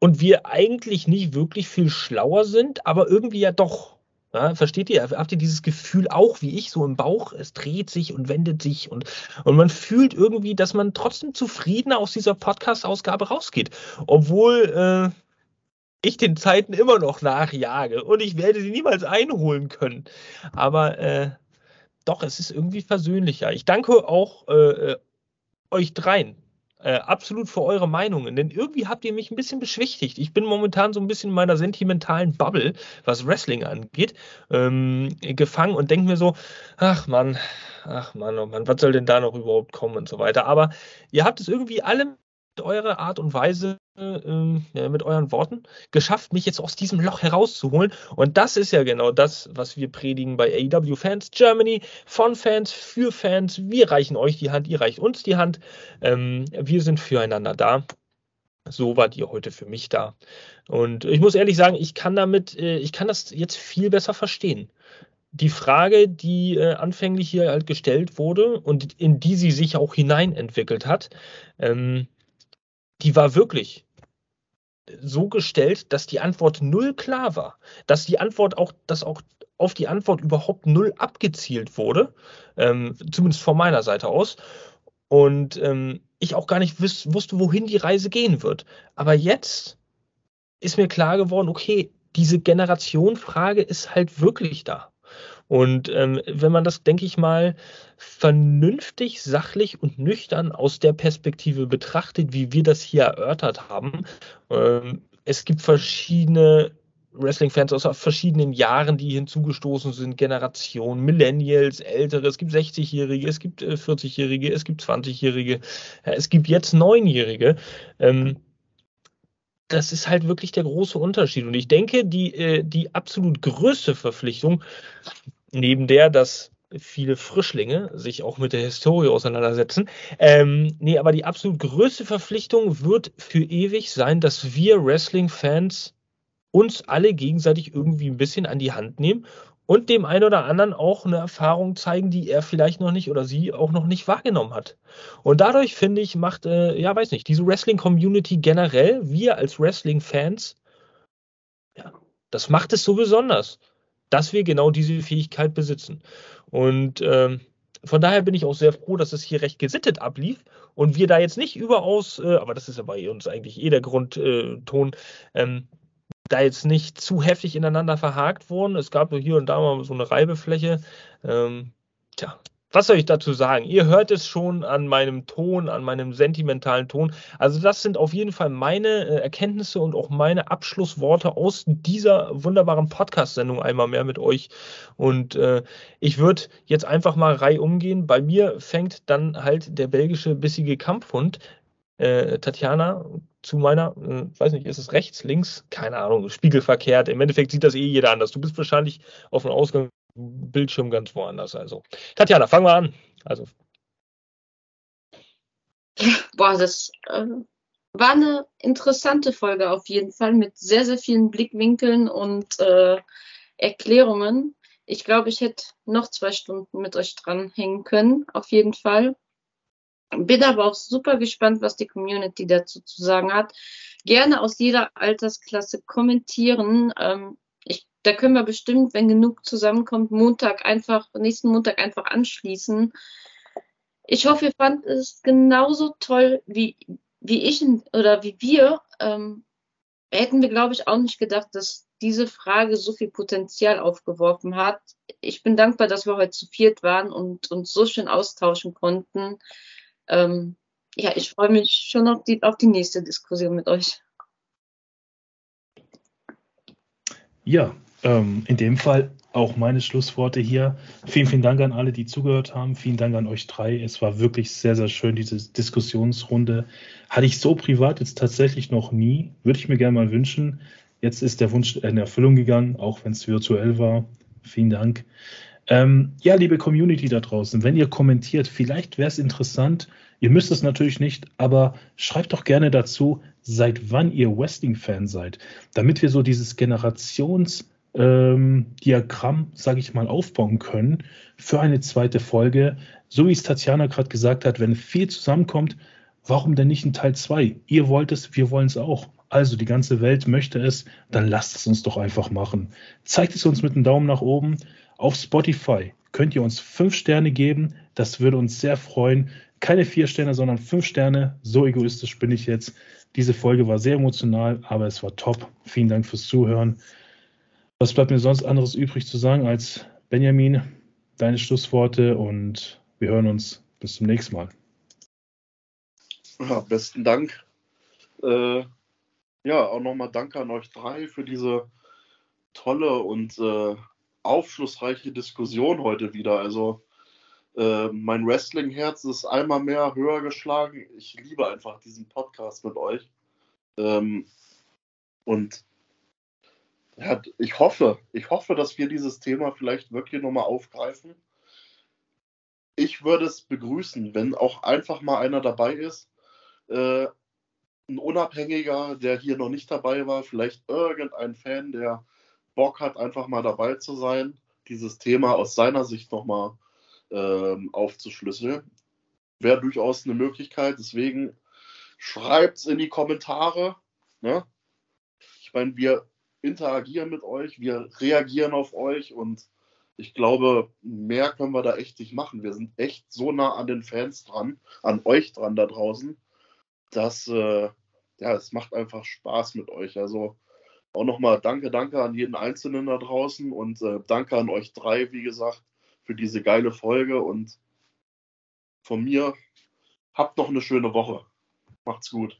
Speaker 1: und wir eigentlich nicht wirklich viel schlauer sind, aber irgendwie ja doch. Ja, versteht ihr? Habt ihr dieses Gefühl auch wie ich so im Bauch? Es dreht sich und wendet sich und, und man fühlt irgendwie, dass man trotzdem zufriedener aus dieser Podcast-Ausgabe rausgeht. Obwohl äh, ich den Zeiten immer noch nachjage und ich werde sie niemals einholen können. Aber äh, doch, es ist irgendwie versöhnlicher. Ich danke auch äh, äh euch dreien äh, absolut für eure Meinungen, denn irgendwie habt ihr mich ein bisschen beschwichtigt. Ich bin momentan so ein bisschen in meiner sentimentalen Bubble, was Wrestling angeht, ähm, gefangen und denke mir so, ach Mann, ach Mann, oh Mann, was soll denn da noch überhaupt kommen und so weiter. Aber ihr habt es irgendwie alle eure Art und Weise, äh, mit euren Worten, geschafft, mich jetzt aus diesem Loch herauszuholen. Und das ist ja genau das, was wir predigen bei AEW Fans Germany. Von Fans, für Fans. Wir reichen euch die Hand, ihr reicht uns die Hand. Ähm, wir sind füreinander da. So wart ihr heute für mich da. Und ich muss ehrlich sagen, ich kann damit, äh, ich kann das jetzt viel besser verstehen die Frage, die äh, anfänglich hier halt gestellt wurde und in die sie sich auch hineinentwickelt hat, ähm, die war wirklich so gestellt, dass die Antwort null klar war, dass die Antwort auch, dass auch auf die Antwort überhaupt null abgezielt wurde, ähm, zumindest von meiner Seite aus. Und ähm, ich auch gar nicht wus wusste, wohin die Reise gehen wird. Aber jetzt ist mir klar geworden, okay, diese Generationfrage ist halt wirklich da. Und ähm, wenn man das, denke ich mal, vernünftig, sachlich und nüchtern aus der Perspektive betrachtet, wie wir das hier erörtert haben, ähm, es gibt verschiedene Wrestling-Fans aus verschiedenen Jahren, die hinzugestoßen sind, Generationen, Millennials, Ältere, es gibt 60-Jährige, es gibt 40-Jährige, äh, es gibt 20-Jährige, es gibt jetzt 9-Jährige. Ähm, das ist halt wirklich der große Unterschied. Und ich denke, die, äh, die absolut größte Verpflichtung neben der, dass viele Frischlinge sich auch mit der Historie auseinandersetzen. Ähm, nee, aber die absolut größte Verpflichtung wird für ewig sein, dass wir Wrestling-Fans uns alle gegenseitig irgendwie ein bisschen an die Hand nehmen und dem einen oder anderen auch eine Erfahrung zeigen, die er vielleicht noch nicht oder sie auch noch nicht wahrgenommen hat. Und dadurch, finde ich, macht, äh, ja, weiß nicht, diese Wrestling-Community generell, wir als Wrestling-Fans, ja, das macht es so besonders, dass wir genau diese Fähigkeit besitzen. Und ähm, von daher bin ich auch sehr froh, dass es hier recht gesittet ablief und wir da jetzt nicht überaus, äh, aber das ist ja bei uns eigentlich eh der Grundton, äh, ähm, da jetzt nicht zu heftig ineinander verhakt wurden. Es gab hier und da mal so eine Reibefläche. Ähm, tja, was soll ich dazu sagen? Ihr hört es schon an meinem Ton, an meinem sentimentalen Ton. Also das sind auf jeden Fall meine äh, Erkenntnisse und auch meine Abschlussworte aus dieser wunderbaren Podcast-Sendung einmal mehr mit euch. Und äh, ich würde jetzt einfach mal Reihe umgehen. Bei mir fängt dann halt der belgische bissige Kampfhund äh, Tatjana zu meiner, äh, weiß nicht, ist es rechts, links? Keine Ahnung, spiegelverkehrt. Im Endeffekt sieht das eh jeder anders. Du bist wahrscheinlich auf dem Ausgangsbildschirm ganz woanders. Also, Tatjana, fangen wir an. Also.
Speaker 2: Boah, das äh, war eine interessante Folge auf jeden Fall mit sehr, sehr vielen Blickwinkeln und äh, Erklärungen. Ich glaube, ich hätte noch zwei Stunden mit euch dranhängen können, auf jeden Fall. Bin aber auch super gespannt, was die Community dazu zu sagen hat. Gerne aus jeder Altersklasse kommentieren. Ähm, ich, da können wir bestimmt, wenn genug zusammenkommt, Montag einfach, nächsten Montag einfach anschließen. Ich hoffe, ihr fand es genauso toll wie, wie ich oder wie wir. Ähm, hätten wir, glaube ich, auch nicht gedacht, dass diese Frage so viel Potenzial aufgeworfen hat. Ich bin dankbar, dass wir heute zu viert waren und uns so schön austauschen konnten ähm, ja, ich freue mich schon auf die, auf die nächste Diskussion mit euch.
Speaker 4: Ja, ähm, in dem Fall auch meine Schlussworte hier. Vielen, vielen Dank an alle, die zugehört haben. Vielen Dank an euch drei. Es war wirklich sehr, sehr schön, diese Diskussionsrunde. Hatte ich so privat jetzt tatsächlich noch nie. Würde ich mir gerne mal wünschen. Jetzt ist der Wunsch in Erfüllung gegangen, auch wenn es virtuell war. Vielen Dank. Ähm, ja, liebe Community da draußen, wenn ihr kommentiert, vielleicht wäre es interessant, ihr müsst es natürlich nicht, aber schreibt doch gerne dazu, seit wann ihr Wrestling-Fan seid, damit wir so dieses Generationsdiagramm, ähm, sage ich mal, aufbauen können für eine zweite Folge. So wie es Tatjana gerade gesagt hat, wenn viel zusammenkommt, warum denn nicht in Teil 2? Ihr wollt es, wir wollen es auch. Also die ganze Welt möchte es, dann lasst es uns doch einfach machen. Zeigt es uns mit einem Daumen nach oben. Auf Spotify könnt ihr uns fünf Sterne geben. Das würde uns sehr freuen. Keine vier Sterne, sondern fünf Sterne. So egoistisch bin ich jetzt. Diese Folge war sehr emotional, aber es war top. Vielen Dank fürs Zuhören. Was bleibt mir sonst anderes übrig zu sagen als Benjamin, deine Schlussworte und wir hören uns bis zum nächsten Mal.
Speaker 3: Ja, besten Dank. Äh, ja, auch nochmal Danke an euch drei für diese tolle und äh, aufschlussreiche Diskussion heute wieder. Also äh, mein Wrestling-Herz ist einmal mehr höher geschlagen. Ich liebe einfach diesen Podcast mit euch. Ähm, und ja, ich hoffe, ich hoffe, dass wir dieses Thema vielleicht wirklich nochmal aufgreifen. Ich würde es begrüßen, wenn auch einfach mal einer dabei ist, äh, ein Unabhängiger, der hier noch nicht dabei war, vielleicht irgendein Fan, der Bock hat, einfach mal dabei zu sein, dieses Thema aus seiner Sicht nochmal ähm, aufzuschlüsseln. Wäre durchaus eine Möglichkeit. Deswegen schreibt es in die Kommentare. Ne? Ich meine, wir interagieren mit euch, wir reagieren auf euch und ich glaube, mehr können wir da echt nicht machen. Wir sind echt so nah an den Fans dran, an euch dran da draußen, dass äh, ja, es macht einfach Spaß mit euch. Also auch nochmal danke, danke an jeden Einzelnen da draußen und äh, danke an euch drei, wie gesagt, für diese geile Folge und von mir habt noch eine schöne Woche. Macht's gut.